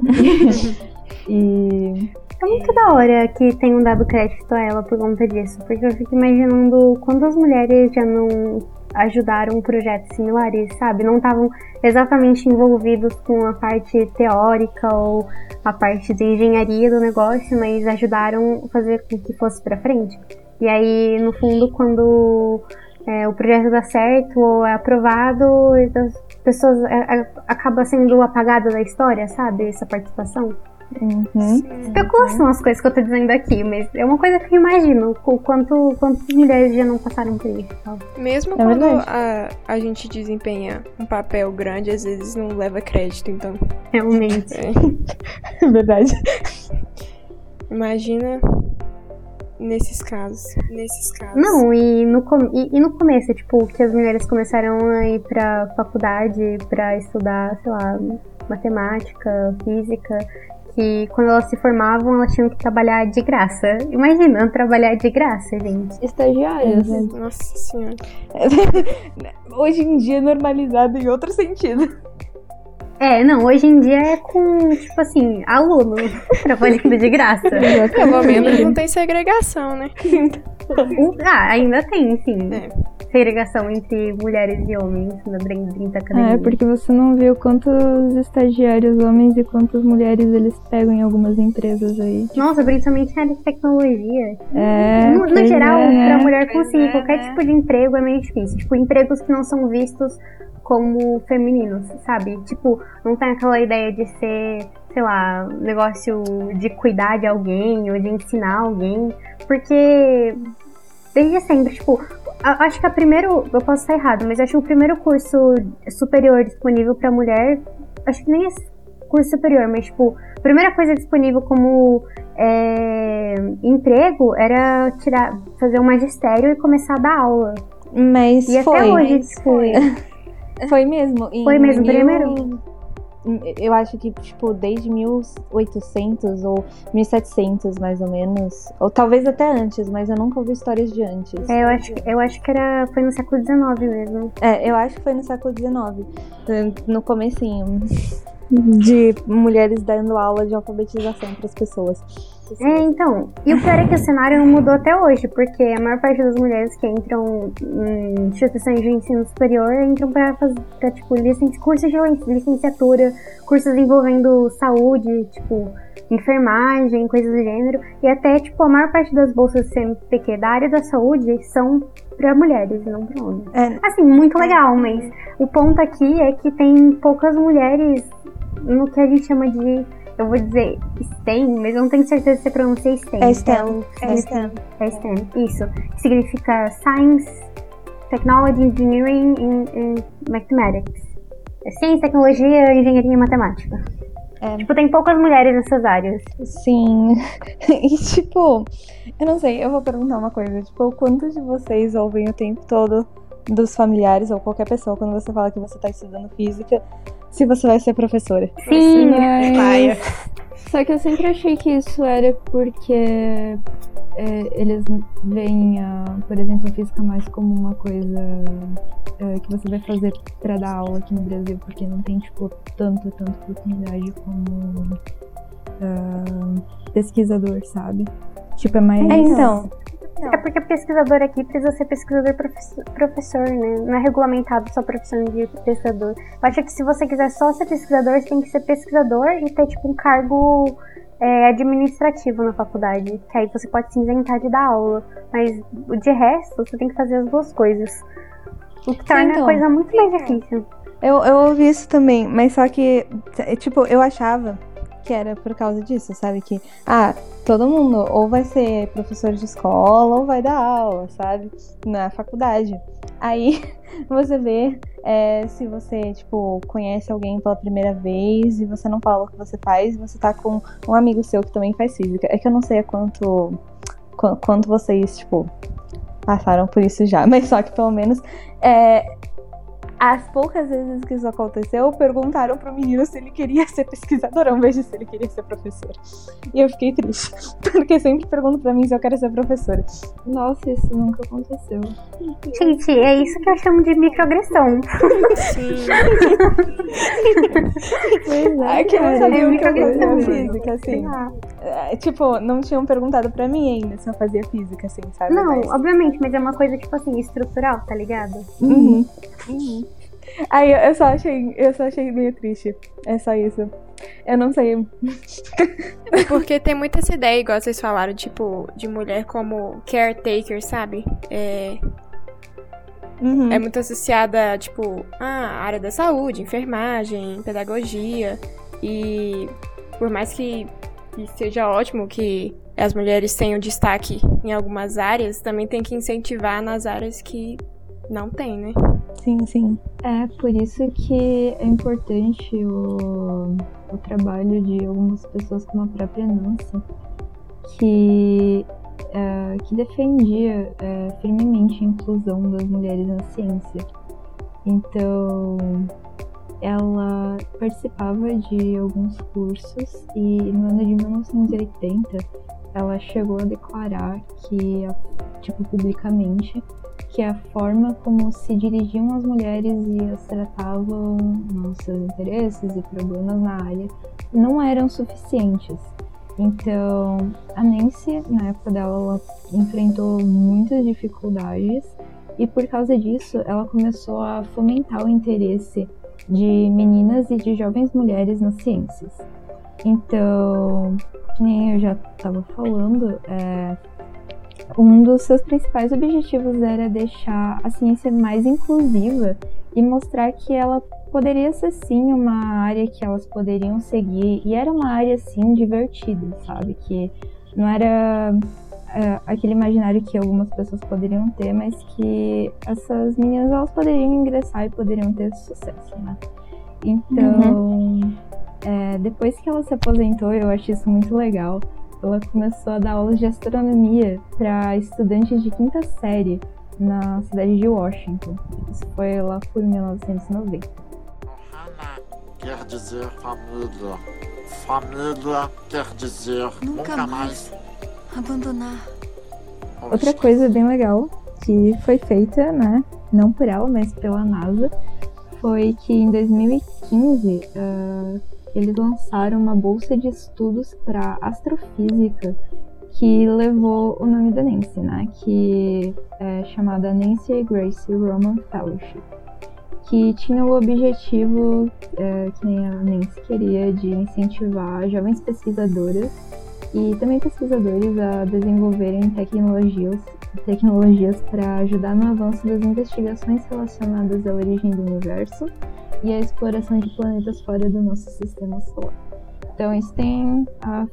<laughs> e É muito da hora que tenham dado crédito a ela por conta disso, porque eu fico imaginando quantas mulheres já não ajudaram projetos similares, sabe? Não estavam exatamente envolvidos com a parte teórica ou a parte de engenharia do negócio, mas ajudaram a fazer com que fosse pra frente. E aí, no fundo, quando é, o projeto dá certo ou é aprovado, as pessoas é, é, acaba sendo apagada da história, sabe? Essa participação. Uhum. Especulação as coisas que eu tô dizendo aqui, mas é uma coisa que eu imagino, o quanto quantas mulheres já não passaram por isso. Mesmo É quando a, a gente desempenha um papel grande, às vezes não leva crédito, então. Realmente. é. <laughs> É verdade. Imagina nesses casos. Nesses casos. Não, e no, com- e, e no começo, tipo, que as mulheres começaram a ir pra faculdade pra estudar, sei lá, matemática, física, que quando elas se formavam, elas tinham que trabalhar de graça. Imagina, trabalhar de graça, gente. estagiárias. Nossa senhora. <laughs> Hoje em dia é normalizado em outro sentido. É, não, hoje em dia é com, tipo assim, aluno <laughs> trabalhando de graça. Pelo menos não tem segregação, né? <laughs> Ah, ainda tem, sim. É. Segregação entre mulheres e homens na dentro da academia. É, porque você não viu quantos estagiários homens e quantas mulheres eles pegam em algumas empresas aí. Nossa, principalmente na área de tecnologia. É, no, no geral, é, pra mulher conseguir é, qualquer né? tipo de emprego é meio difícil. Tipo, empregos que não são vistos como femininos, sabe? Tipo, não tem aquela ideia de ser, sei lá, negócio de cuidar de alguém ou de ensinar alguém. Porque desde sempre, tipo, acho que a primeiro, eu posso estar errado, mas acho que o primeiro curso superior disponível pra mulher, acho que nem é curso superior, mas tipo, a primeira coisa disponível como é, emprego era tirar, fazer um magistério e começar a dar aula. Mas E foi. até hoje, tipo, Foi mesmo. <laughs> Em Foi mesmo, mil- primeiro? Eu acho que, tipo, desde 1800 ou 1700, mais ou menos. Ou talvez até antes, mas eu nunca ouvi histórias de antes. é, eu acho, eu acho que era, foi no século XIX mesmo. É, eu acho que foi no século XIX. No comecinho. de mulheres dando aula de alfabetização para as pessoas. É, então. E o pior é que o cenário não mudou até hoje, porque a maior parte das mulheres que entram em instituições de ensino superior entram para fazer, pra, tipo, licen cursos de licenciatura, cursos envolvendo saúde, tipo, enfermagem, coisas do gênero. E até, tipo, a maior parte das bolsas CNPq da área da saúde são para mulheres e não para homens. É. Assim, muito legal, mas o ponto aqui é que tem poucas mulheres no que a gente chama de eu vou dizer STEM, mas eu não tenho certeza se você pronuncia STEM. É STEM. É STEM. É STEM, isso. Significa Science, Technology, Engineering and, Mathematics. É ciência, tecnologia, engenharia e matemática. É. Tipo, tem poucas mulheres nessas áreas. Sim. <laughs> e tipo, eu não sei, eu vou perguntar uma coisa. Tipo, quantos de vocês ouvem o tempo todo dos familiares ou qualquer pessoa quando você fala que você tá estudando física se você vai ser professora. Sim, mas... Só que eu sempre achei que isso era porque é, eles veem, a, por exemplo, a física mais como uma coisa é, que você vai fazer para dar aula aqui no Brasil, porque não tem, tipo, tanta, tanta oportunidade como uh, pesquisador, sabe? Tipo, é mais. É, então. É porque pesquisador aqui precisa ser pesquisador professor, né? Não é regulamentado só profissão de pesquisador. Eu acho que se você quiser só ser pesquisador, você tem que ser pesquisador e ter, tipo, um cargo é, administrativo na faculdade. Que aí você pode se isentar de dar aula. Mas de resto, você tem que fazer as duas coisas. O que torna então, a coisa muito mais difícil. Eu, eu ouvi isso também, mas só que, tipo, eu achava que era por causa disso, sabe? Que, ah, todo mundo ou vai ser professor de escola ou vai dar aula, sabe? Na faculdade. Aí <laughs> você vê é, se você, tipo, conhece alguém pela primeira vez e você não fala o que você faz, você tá com um amigo seu que também faz física. É que eu não sei a quanto, quanto vocês, tipo, passaram por isso já, <laughs> mas só que pelo menos é, as poucas vezes que isso aconteceu, perguntaram pro menino se ele queria ser pesquisador ao invés de se ele queria ser professor. E eu fiquei triste, <laughs> porque sempre perguntam pra mim se eu quero ser professora. Nossa, isso nunca aconteceu. Gente, é isso que eu chamo de microagressão. Sim. <laughs> é, é que eu não sabia é o que eu fazia física, assim. É, tipo, não tinham perguntado pra mim ainda se eu fazia física, assim, sabe? Não, mas... obviamente, mas é uma coisa, tipo assim, estrutural, tá ligado? Uhum. uhum. Aí eu só achei, eu só achei meio triste. É só isso. Eu não sei. Porque tem muita essa ideia, igual vocês falaram, tipo, de mulher como caretaker, sabe? É. Uhum. É muito associada, tipo, à área da saúde, enfermagem, pedagogia. E por mais que, que seja ótimo que as mulheres tenham destaque em algumas áreas, também tem que incentivar nas áreas que não tem, né? Sim, sim. É por isso que é importante o, o trabalho de algumas pessoas como a própria Nancy, que, é, que defendia é, firmemente a inclusão das mulheres na ciência. Então, ela participava de alguns cursos e no ano de 1980 ela chegou a declarar que, tipo, publicamente, que a forma como se dirigiam as mulheres e as tratavam nos seus interesses e problemas na área não eram suficientes. Então, a Nancy, na época dela, ela enfrentou muitas dificuldades e por causa disso, ela começou a fomentar o interesse de meninas e de jovens mulheres nas ciências. Então, nem eu já estava falando, é, um dos seus principais objetivos era deixar a ciência mais inclusiva e mostrar que ela poderia ser sim uma área que elas poderiam seguir e era uma área sim divertida, sabe? Que não era é, aquele imaginário que algumas pessoas poderiam ter, mas que essas meninas elas poderiam ingressar e poderiam ter sucesso, né? Então, uhum. É, depois que ela se aposentou, eu acho isso muito legal ela começou a dar aulas de astronomia para estudantes de quinta série na cidade de Washington. Isso foi lá por 1990. Ohana quer dizer família. Família quer dizer nunca, nunca mais abandonar. Outra coisa bem legal que foi feita, né, não por ela, mas pela NASA, foi que em 2015 uh, eles lançaram uma bolsa de estudos para astrofísica que levou o nome da Nancy, né? Que é chamada Nancy Grace Roman Fellowship, que tinha o objetivo, é, que nem a Nancy queria, de incentivar jovens pesquisadoras e também pesquisadores a desenvolverem tecnologias tecnologias para ajudar no avanço das investigações relacionadas à origem do universo e à exploração de planetas fora do nosso sistema solar. Então, isso tem a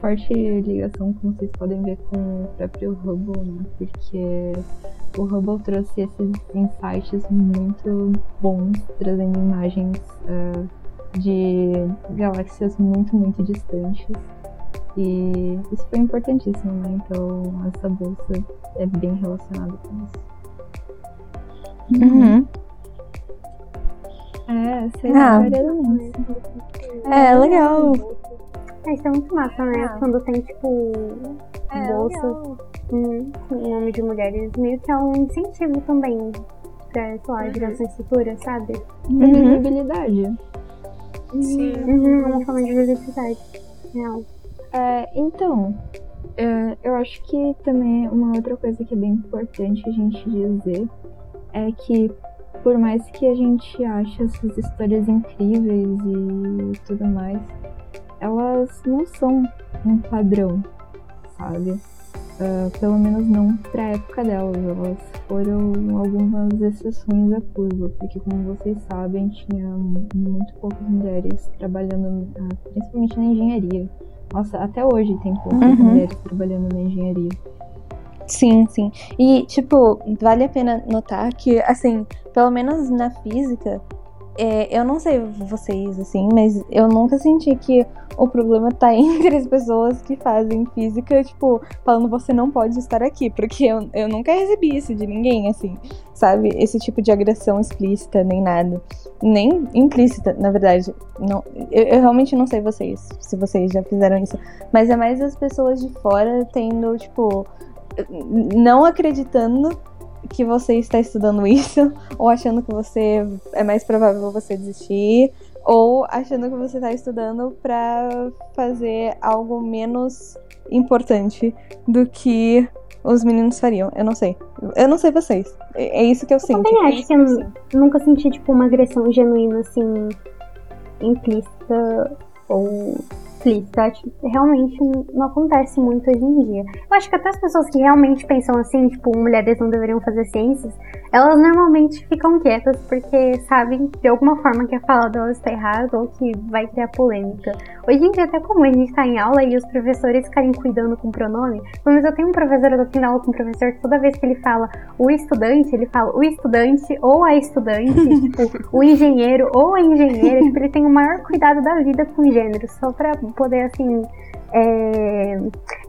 forte ligação, como vocês podem ver, com o próprio Hubble, né? Porque o Hubble trouxe esses insights muito bons, trazendo imagens uh, de galáxias muito, muito distantes. E isso foi importantíssimo, né? Então, essa bolsa é bem relacionada com isso. Uhum. É, lá, ah. É, legal. É, isso é muito massa, né? Ah. Quando tem, tipo, é, bolsas com o nome de mulheres, meio que é um incentivo também pra, sei lá, uhum. gerações futuras, sabe? Uhum. Visibilidade. Sim. Uhum, uma forma de visibilidade. Real. É, então, é, eu acho que também uma outra coisa que é bem importante a gente dizer é que por mais que a gente ache essas histórias incríveis e tudo mais, elas não são um padrão, sabe? Uh, pelo menos não pra época delas. Elas foram algumas exceções à curva, porque como vocês sabem, tinha muito poucas mulheres trabalhando, uh, principalmente na engenharia. Nossa, até hoje tem poucas uhum. mulheres trabalhando na engenharia. Sim, sim. E, tipo, vale a pena notar que, assim, pelo menos na física, é, eu não sei vocês, assim, mas eu nunca senti que o problema tá <laughs> entre as pessoas que fazem física, tipo, falando você não pode estar aqui, porque eu, eu nunca recebi isso de ninguém, assim, sabe? Esse tipo de agressão explícita, nem nada. Nem implícita, na verdade. Não, eu, eu realmente não sei vocês, se vocês já fizeram isso, mas é mais as pessoas de fora tendo, tipo, não acreditando que você está estudando isso, <laughs> ou achando que você é mais provável você desistir, ou achando que você está estudando para fazer algo menos importante do que os meninos fariam. Eu não sei. Eu não sei vocês. É, é isso que eu, eu sinto. Também é acho que, eu, nunca senti tipo uma agressão genuína assim implícita ou explícita. Realmente não acontece muito hoje em dia. Eu acho que até as pessoas que realmente pensam assim, tipo, mulheres não deveriam fazer ciências, elas normalmente ficam quietas porque sabem de alguma forma que a fala delas está errada ou que vai criar polêmica. Hoje em dia, até como a gente está em aula e os professores ficarem cuidando com o pronome, pelo menos eu tenho um professor, eu tô aula com um professor que toda vez que ele fala o estudante, ele fala o estudante ou a estudante, <laughs> tipo, o engenheiro ou a engenheira, tipo, ele tem o maior cuidado da vida com gênero, só pra poder, assim, é,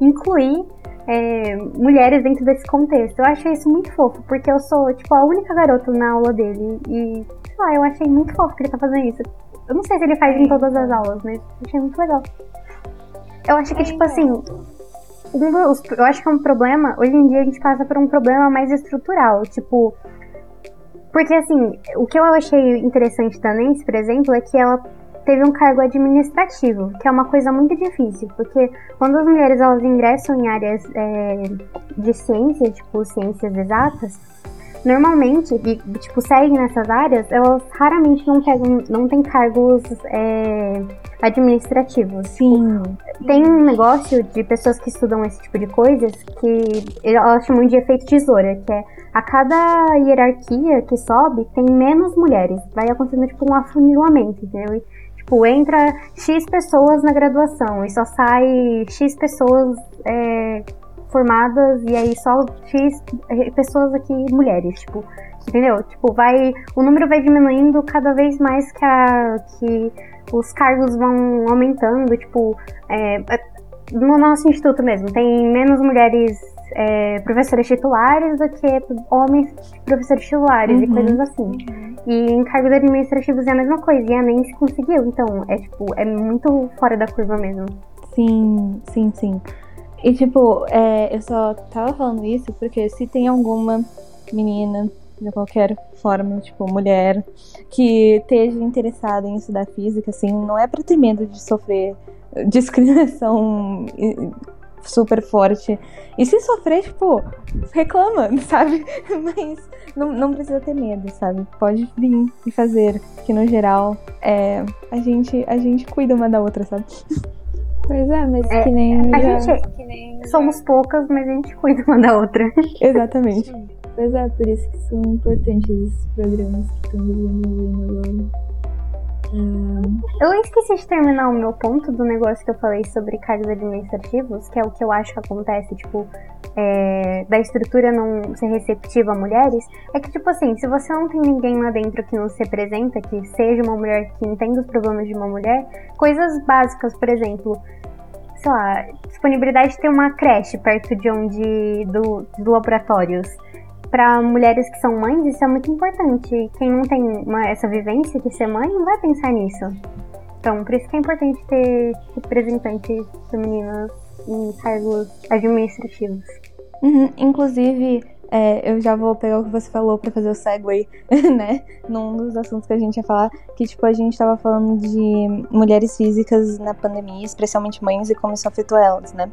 incluir é, mulheres dentro desse contexto. Eu achei isso muito fofo, porque eu sou, tipo, a única garota na aula dele. E, sei lá, eu achei muito fofo que ele tá fazendo isso. Eu não sei se ele faz em todas as aulas, mas achei muito legal. Eu acho que, tipo assim, um dos, eu acho que é um problema, hoje em dia a gente passa por um problema mais estrutural, tipo. Porque assim, o que eu achei interessante da Nancy, por exemplo, é que ela teve um cargo administrativo, que é uma coisa muito difícil, porque quando as mulheres elas ingressam em áreas é, de ciência, tipo ciências exatas, normalmente, e, tipo, seguem nessas áreas, elas raramente não, pegam, não têm cargos é, administrativos. Sim. Tem um negócio de pessoas que estudam esse tipo de coisas que elas chamam de efeito tesoura, que é a cada hierarquia que sobe, tem menos mulheres. Vai acontecendo tipo um afunilamento, entendeu? Tipo, entra X pessoas na graduação e só sai X pessoas é, formadas e aí só X pessoas aqui mulheres, tipo, entendeu? Tipo, vai. O número vai diminuindo cada vez mais que, a, que os cargos vão aumentando, tipo, é, no nosso instituto mesmo, tem menos mulheres é, professores titulares do que homens professores titulares uhum. e coisas assim. Uhum. E em cargos administrativos é a mesma coisa, e a Nancy conseguiu, então é tipo, é muito fora da curva mesmo. Sim, sim, sim. E tipo, é, eu só tava falando isso porque se tem alguma menina de qualquer forma, tipo, mulher que esteja interessada em estudar física, assim, não é para ter medo de sofrer discriminação <laughs> super forte. E se sofrer, tipo, reclama, <laughs> sabe? Mas não, não precisa ter medo, sabe? Pode vir e fazer, que no geral é, a, gente, a gente cuida uma da outra, sabe? <laughs> Pois é, mas é, que nem. A já, gente que nem somos já... poucas, mas a gente cuida uma da outra. <laughs> Exatamente. Pois é, por isso que são importantes esses programas que estão desenvolvendo agora. Eu esqueci de terminar o meu ponto do negócio que eu falei sobre cargos administrativos, que é o que eu acho que acontece, tipo, é, da estrutura não ser receptiva a mulheres. É que, tipo assim, se você não tem ninguém lá dentro que não se representa, que seja uma mulher que entenda os problemas de uma mulher, coisas básicas, por exemplo, sei lá, disponibilidade de ter uma creche perto de onde. do, do laboratórios para mulheres que são mães, isso é muito importante. Quem não tem uma, essa vivência de ser mãe não vai pensar nisso. Então, por isso que é importante ter representantes femininas em cargos administrativos. Uhum. Inclusive, é, eu já vou pegar o que você falou para fazer o segue, <laughs> né? Num dos assuntos que a gente ia falar, que tipo, a gente tava falando de mulheres físicas na pandemia, especialmente mães, e como isso afetou elas, né?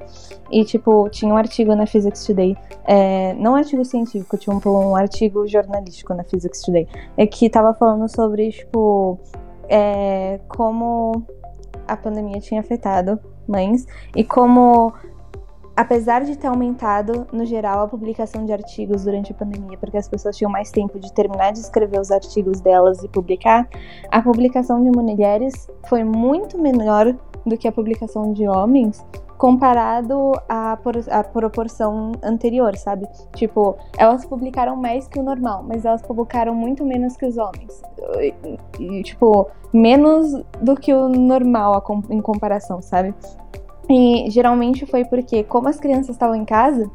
E tipo, tinha um artigo na Physics Today, é, não um artigo científico, tinha um, um artigo jornalístico na Physics Today, é que tava falando sobre, tipo, é, como a pandemia tinha afetado mães e como apesar de ter aumentado, no geral, a publicação de artigos durante a pandemia, porque as pessoas tinham mais tempo de terminar de escrever os artigos delas e publicar, a publicação de mulheres foi muito menor do que a publicação de homens, comparado à, à proporção anterior, sabe? Tipo, elas publicaram mais que o normal, mas elas publicaram muito menos que os homens. E, tipo, menos do que o normal em comparação, sabe? E geralmente foi porque, como as crianças estavam em casa,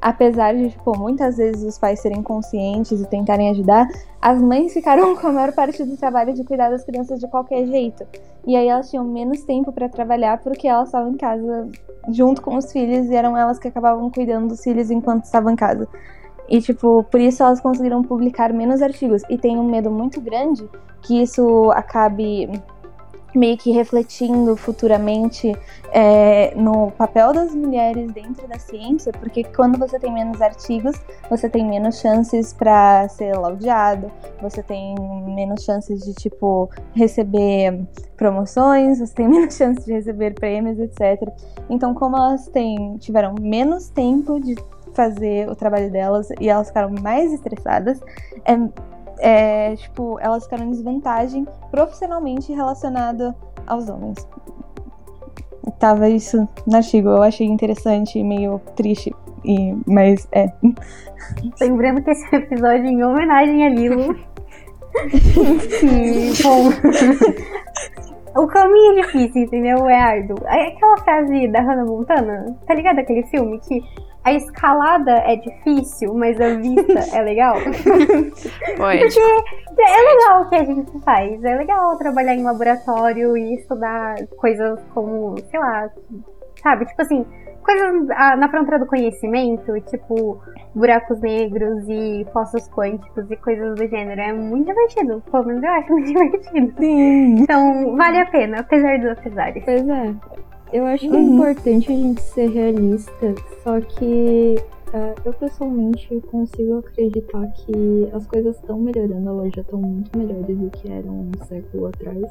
apesar de, tipo, muitas vezes os pais serem conscientes e tentarem ajudar, as mães ficaram <laughs> com a maior parte do trabalho de cuidar das crianças de qualquer jeito. E aí elas tinham menos tempo para trabalhar porque elas estavam em casa junto com os filhos e eram elas que acabavam cuidando dos filhos enquanto estavam em casa. E, tipo, por isso elas conseguiram publicar menos artigos. E tenho um medo muito grande que isso acabe meio que refletindo futuramente é, no papel das mulheres dentro da ciência, porque quando você tem menos artigos, você tem menos chances para ser laudeado, você tem menos chances de tipo receber promoções, você tem <laughs> menos chances de receber prêmios, etc. Então, como elas têm, tiveram menos tempo de fazer o trabalho delas e elas ficaram mais estressadas, é é, tipo, elas ficaram em desvantagem profissionalmente relacionada aos homens. Tava isso no artigo, eu achei interessante e meio triste, e, mas é. <laughs> Lembrando que esse episódio é em homenagem a Lilo. Sim, bom. O caminho é difícil, entendeu? É árduo. É aquela frase da Hannah Montana, tá ligado aquele filme que a escalada é difícil, mas a vista <laughs> é legal. Porque é legal o que a gente faz. É legal trabalhar em laboratório e estudar coisas como, sei lá, sabe? Tipo assim, coisas na fronteira do conhecimento, tipo buracos negros e poços quânticos e coisas do gênero. É muito divertido. Pelo menos eu acho muito <laughs> divertido. Sim. Então, vale a pena, apesar dos apesares. Pois é. Eu acho que é uhum. é importante a gente ser realista, só que uh, eu pessoalmente consigo acreditar que as coisas estão melhorando, elas já estão muito melhores do que eram um século atrás.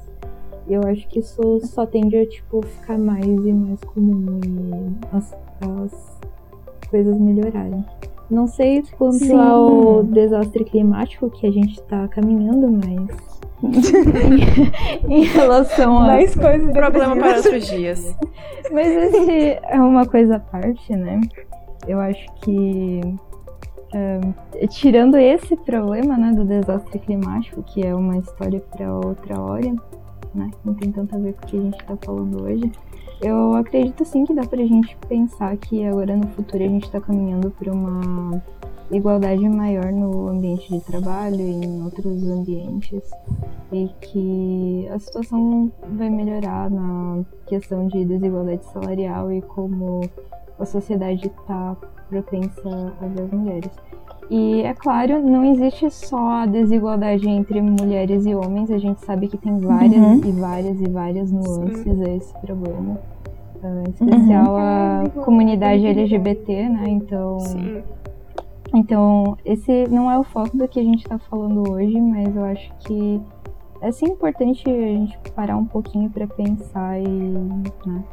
E eu acho que isso só tende a tipo, ficar mais e mais comum e as, as coisas melhorarem. Não sei quanto Sim. ao desastre climático que a gente está caminhando, mas em, relação a mais coisas problema para outros dias. Mas esse é uma coisa à parte, né? Eu acho que uh, tirando esse problema, né, do desastre climático, que é uma história para outra hora, né? Não tem tanto a ver com o que a gente está falando hoje. Eu acredito sim que dá pra gente pensar que agora no futuro a gente está caminhando para uma igualdade maior no ambiente de trabalho e em outros ambientes e que a situação vai melhorar na questão de desigualdade salarial e como a sociedade está propensa a ver as mulheres. E é claro, não existe só a desigualdade entre mulheres e homens, a gente sabe que tem várias uhum. e várias e várias nuances Sim. a esse problema. Uh, em especial uhum. a comunidade LGBT, né? Então. Sim. Então, esse não é o foco do que a gente está falando hoje, mas eu acho que é sim importante a gente parar um pouquinho para pensar e né,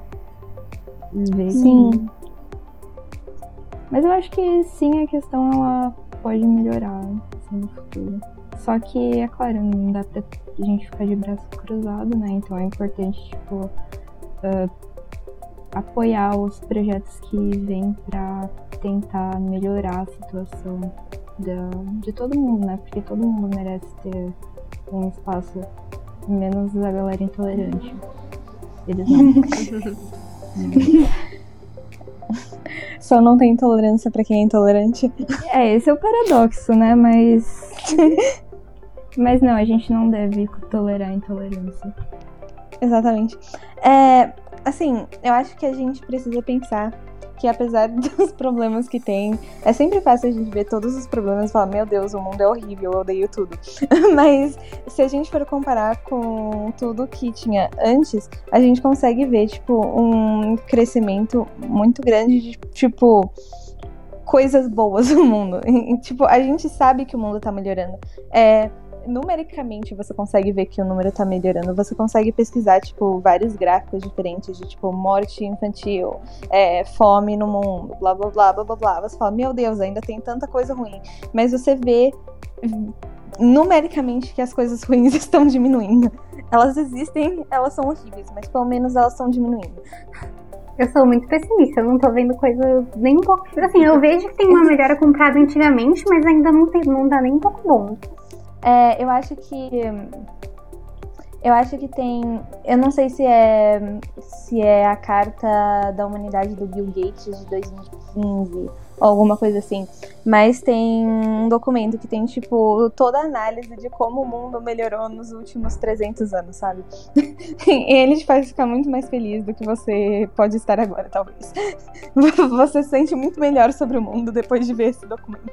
ver sim. Que... Mas eu acho que sim, a questão ela pode melhorar assim, no futuro. Só que, é claro, não dá pra gente ficar de braço cruzado, né? Então é importante, tipo, uh, apoiar os projetos que vêm pra tentar melhorar a situação da, de todo mundo, né? Porque todo mundo merece ter um espaço, menos a galera intolerante. Eles não. <laughs> <laughs> Só não tem intolerância para quem é intolerante. É, esse é o paradoxo, né? Mas. <laughs> Mas não, a gente não deve tolerar a intolerância. Exatamente. É, assim, eu acho que a gente precisa pensar que apesar <laughs> dos problemas que tem, é sempre fácil a gente ver todos os problemas e falar, meu Deus, o mundo é horrível, eu odeio tudo. <laughs> Mas se a gente for comparar com tudo que tinha antes, a gente consegue ver, tipo, um crescimento muito grande de, tipo, coisas boas no mundo. <laughs> E, tipo, a gente sabe que o mundo tá melhorando. É numericamente você consegue ver que o número tá melhorando. Você consegue pesquisar, tipo, vários gráficos diferentes de, tipo, morte infantil, é, fome no mundo, blá, blá, blá, blá, blá, blá. Você fala, meu Deus, ainda tem tanta coisa ruim. Mas você vê numericamente que as coisas ruins <laughs> estão diminuindo. Elas existem, elas são horríveis, mas pelo menos elas estão diminuindo. Eu sou muito pessimista, eu não tô vendo coisa nem um pouco. Assim, eu vejo que tem uma <laughs> melhora comprada antigamente, mas ainda não, tem, não dá nem um pouco bom. É, eu acho que. Eu acho que tem. Eu não sei se é se é a carta da humanidade do Bill Gates de 2015 ou alguma coisa assim. Mas tem um documento que tem, tipo, toda a análise de como o mundo melhorou nos últimos 300 anos, sabe? e <laughs> ele te faz ficar muito mais feliz do que você pode estar agora, talvez. <laughs> Você se sente muito melhor sobre o mundo depois de ver esse documento.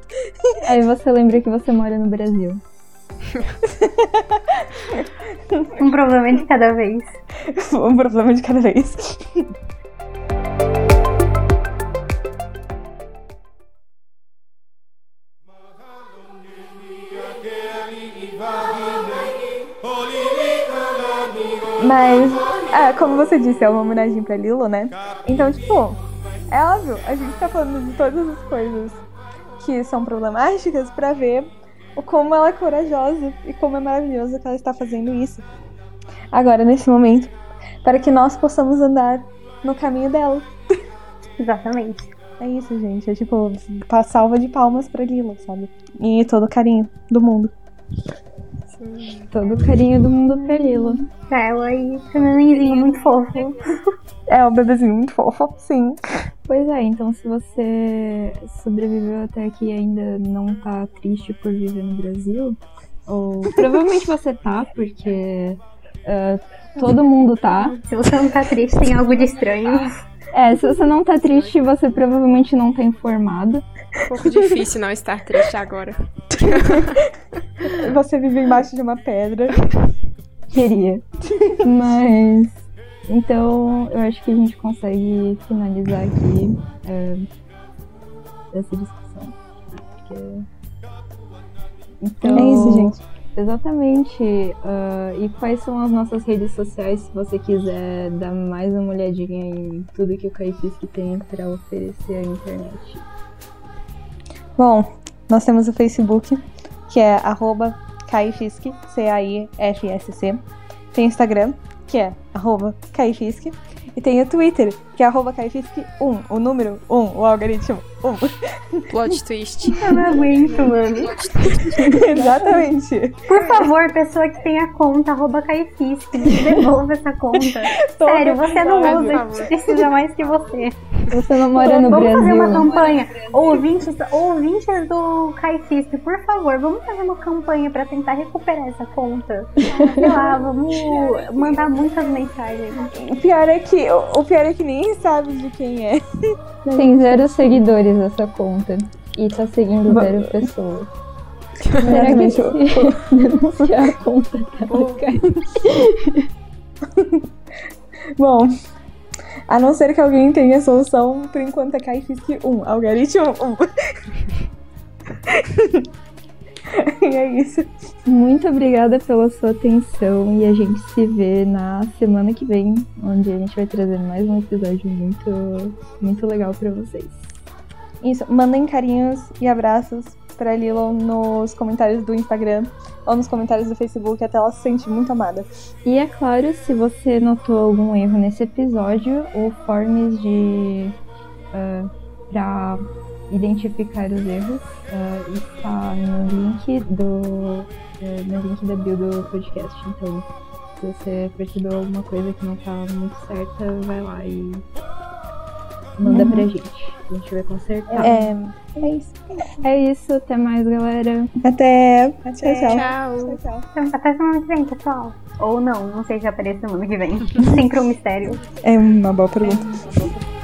Aí você lembra que você mora no Brasil. Um problema de cada vez. <laughs> um problema de cada vez. Mas, é, como você disse, é uma homenagem pra Lilo, né? Então, tipo, é óbvio, a gente tá falando de todas as coisas que são problemáticas pra ver como ela é corajosa e como é maravilhoso que ela está fazendo isso. Agora, nesse momento, para que nós possamos andar no caminho dela. <laughs> Exatamente. É isso, gente. É tipo, salva de palmas pra Lila, sabe? E todo o carinho do mundo. Sim. Todo o carinho do mundo pra Lila. Ela e esse nenenzinho muito fofo. É, o um bebezinho muito fofo, sim. Pois é, então se você sobreviveu até aqui e ainda não tá triste por viver no Brasil, ou <laughs> provavelmente você tá, porque uh, todo mundo tá. Se você não tá triste, tem algo de estranho. <laughs> É, se você não tá triste, você provavelmente não tá informado. Um pouco difícil não estar triste agora. <laughs> Você vive embaixo de uma pedra. Queria. Mas então, eu acho que a gente consegue finalizar aqui é, essa discussão. Então, é isso, gente. Exatamente. Uh, e quais são as nossas redes sociais, se você quiser dar mais uma olhadinha em tudo que o Caifisque tem para oferecer à internet? Bom, nós temos o Facebook, que é arroba Caifisque, C-A-I-F-S-C. Tem Instagram, que é arroba Caifisque. E tem o Twitter, que é arroba Caifisque1, o número 1, o algoritmo 1. <laughs> Plot twist. Eu não aguento, mano. <laughs> Exatamente. Por favor, pessoa que tem a conta, arroba Caifisque, devolva essa conta. <laughs> Sério, você não usa, a gente precisa mais que você. Você não mora no vamos Brasil. Vamos fazer uma campanha. Ouvintes, ouvintes do Caifisque, por favor, vamos fazer uma campanha pra tentar recuperar essa conta. Sei lá, vamos mandar muitas mensagens. O pior é que, o pior é que ninguém sabe de quem é. Tem zero seguidores essa conta. e tá seguindo zero pessoas. <laughs> Será que se denunciar a conta <laughs> dela cai? Bom, a não ser que alguém tenha solução, por enquanto é Kaifisk 1, algoritmo 1. <laughs> e é isso. Muito obrigada pela sua atenção e a gente se vê na semana que vem, onde a gente vai trazer mais um episódio muito, muito legal para vocês. Isso, mandem carinhos e abraços pra Lilo nos comentários do Instagram ou nos comentários do Facebook, até ela se sente muito amada. E é claro, se você notou algum erro nesse episódio, o Forms de. Uh, pra identificar os erros uh, está no link do. Uh, no link da bio do podcast. Então, se você percebeu alguma coisa que não tá muito certa, vai lá e manda uhum. pra gente. A gente vai consertar. É, é isso. É isso. Até mais, galera. Até. Até tchau. Tchau. tchau. tchau. Até semana que vem, pessoal. Ou não, não sei se aparece semana que vem. <laughs> Sempre um mistério. É uma boa pergunta. É uma boa pergunta.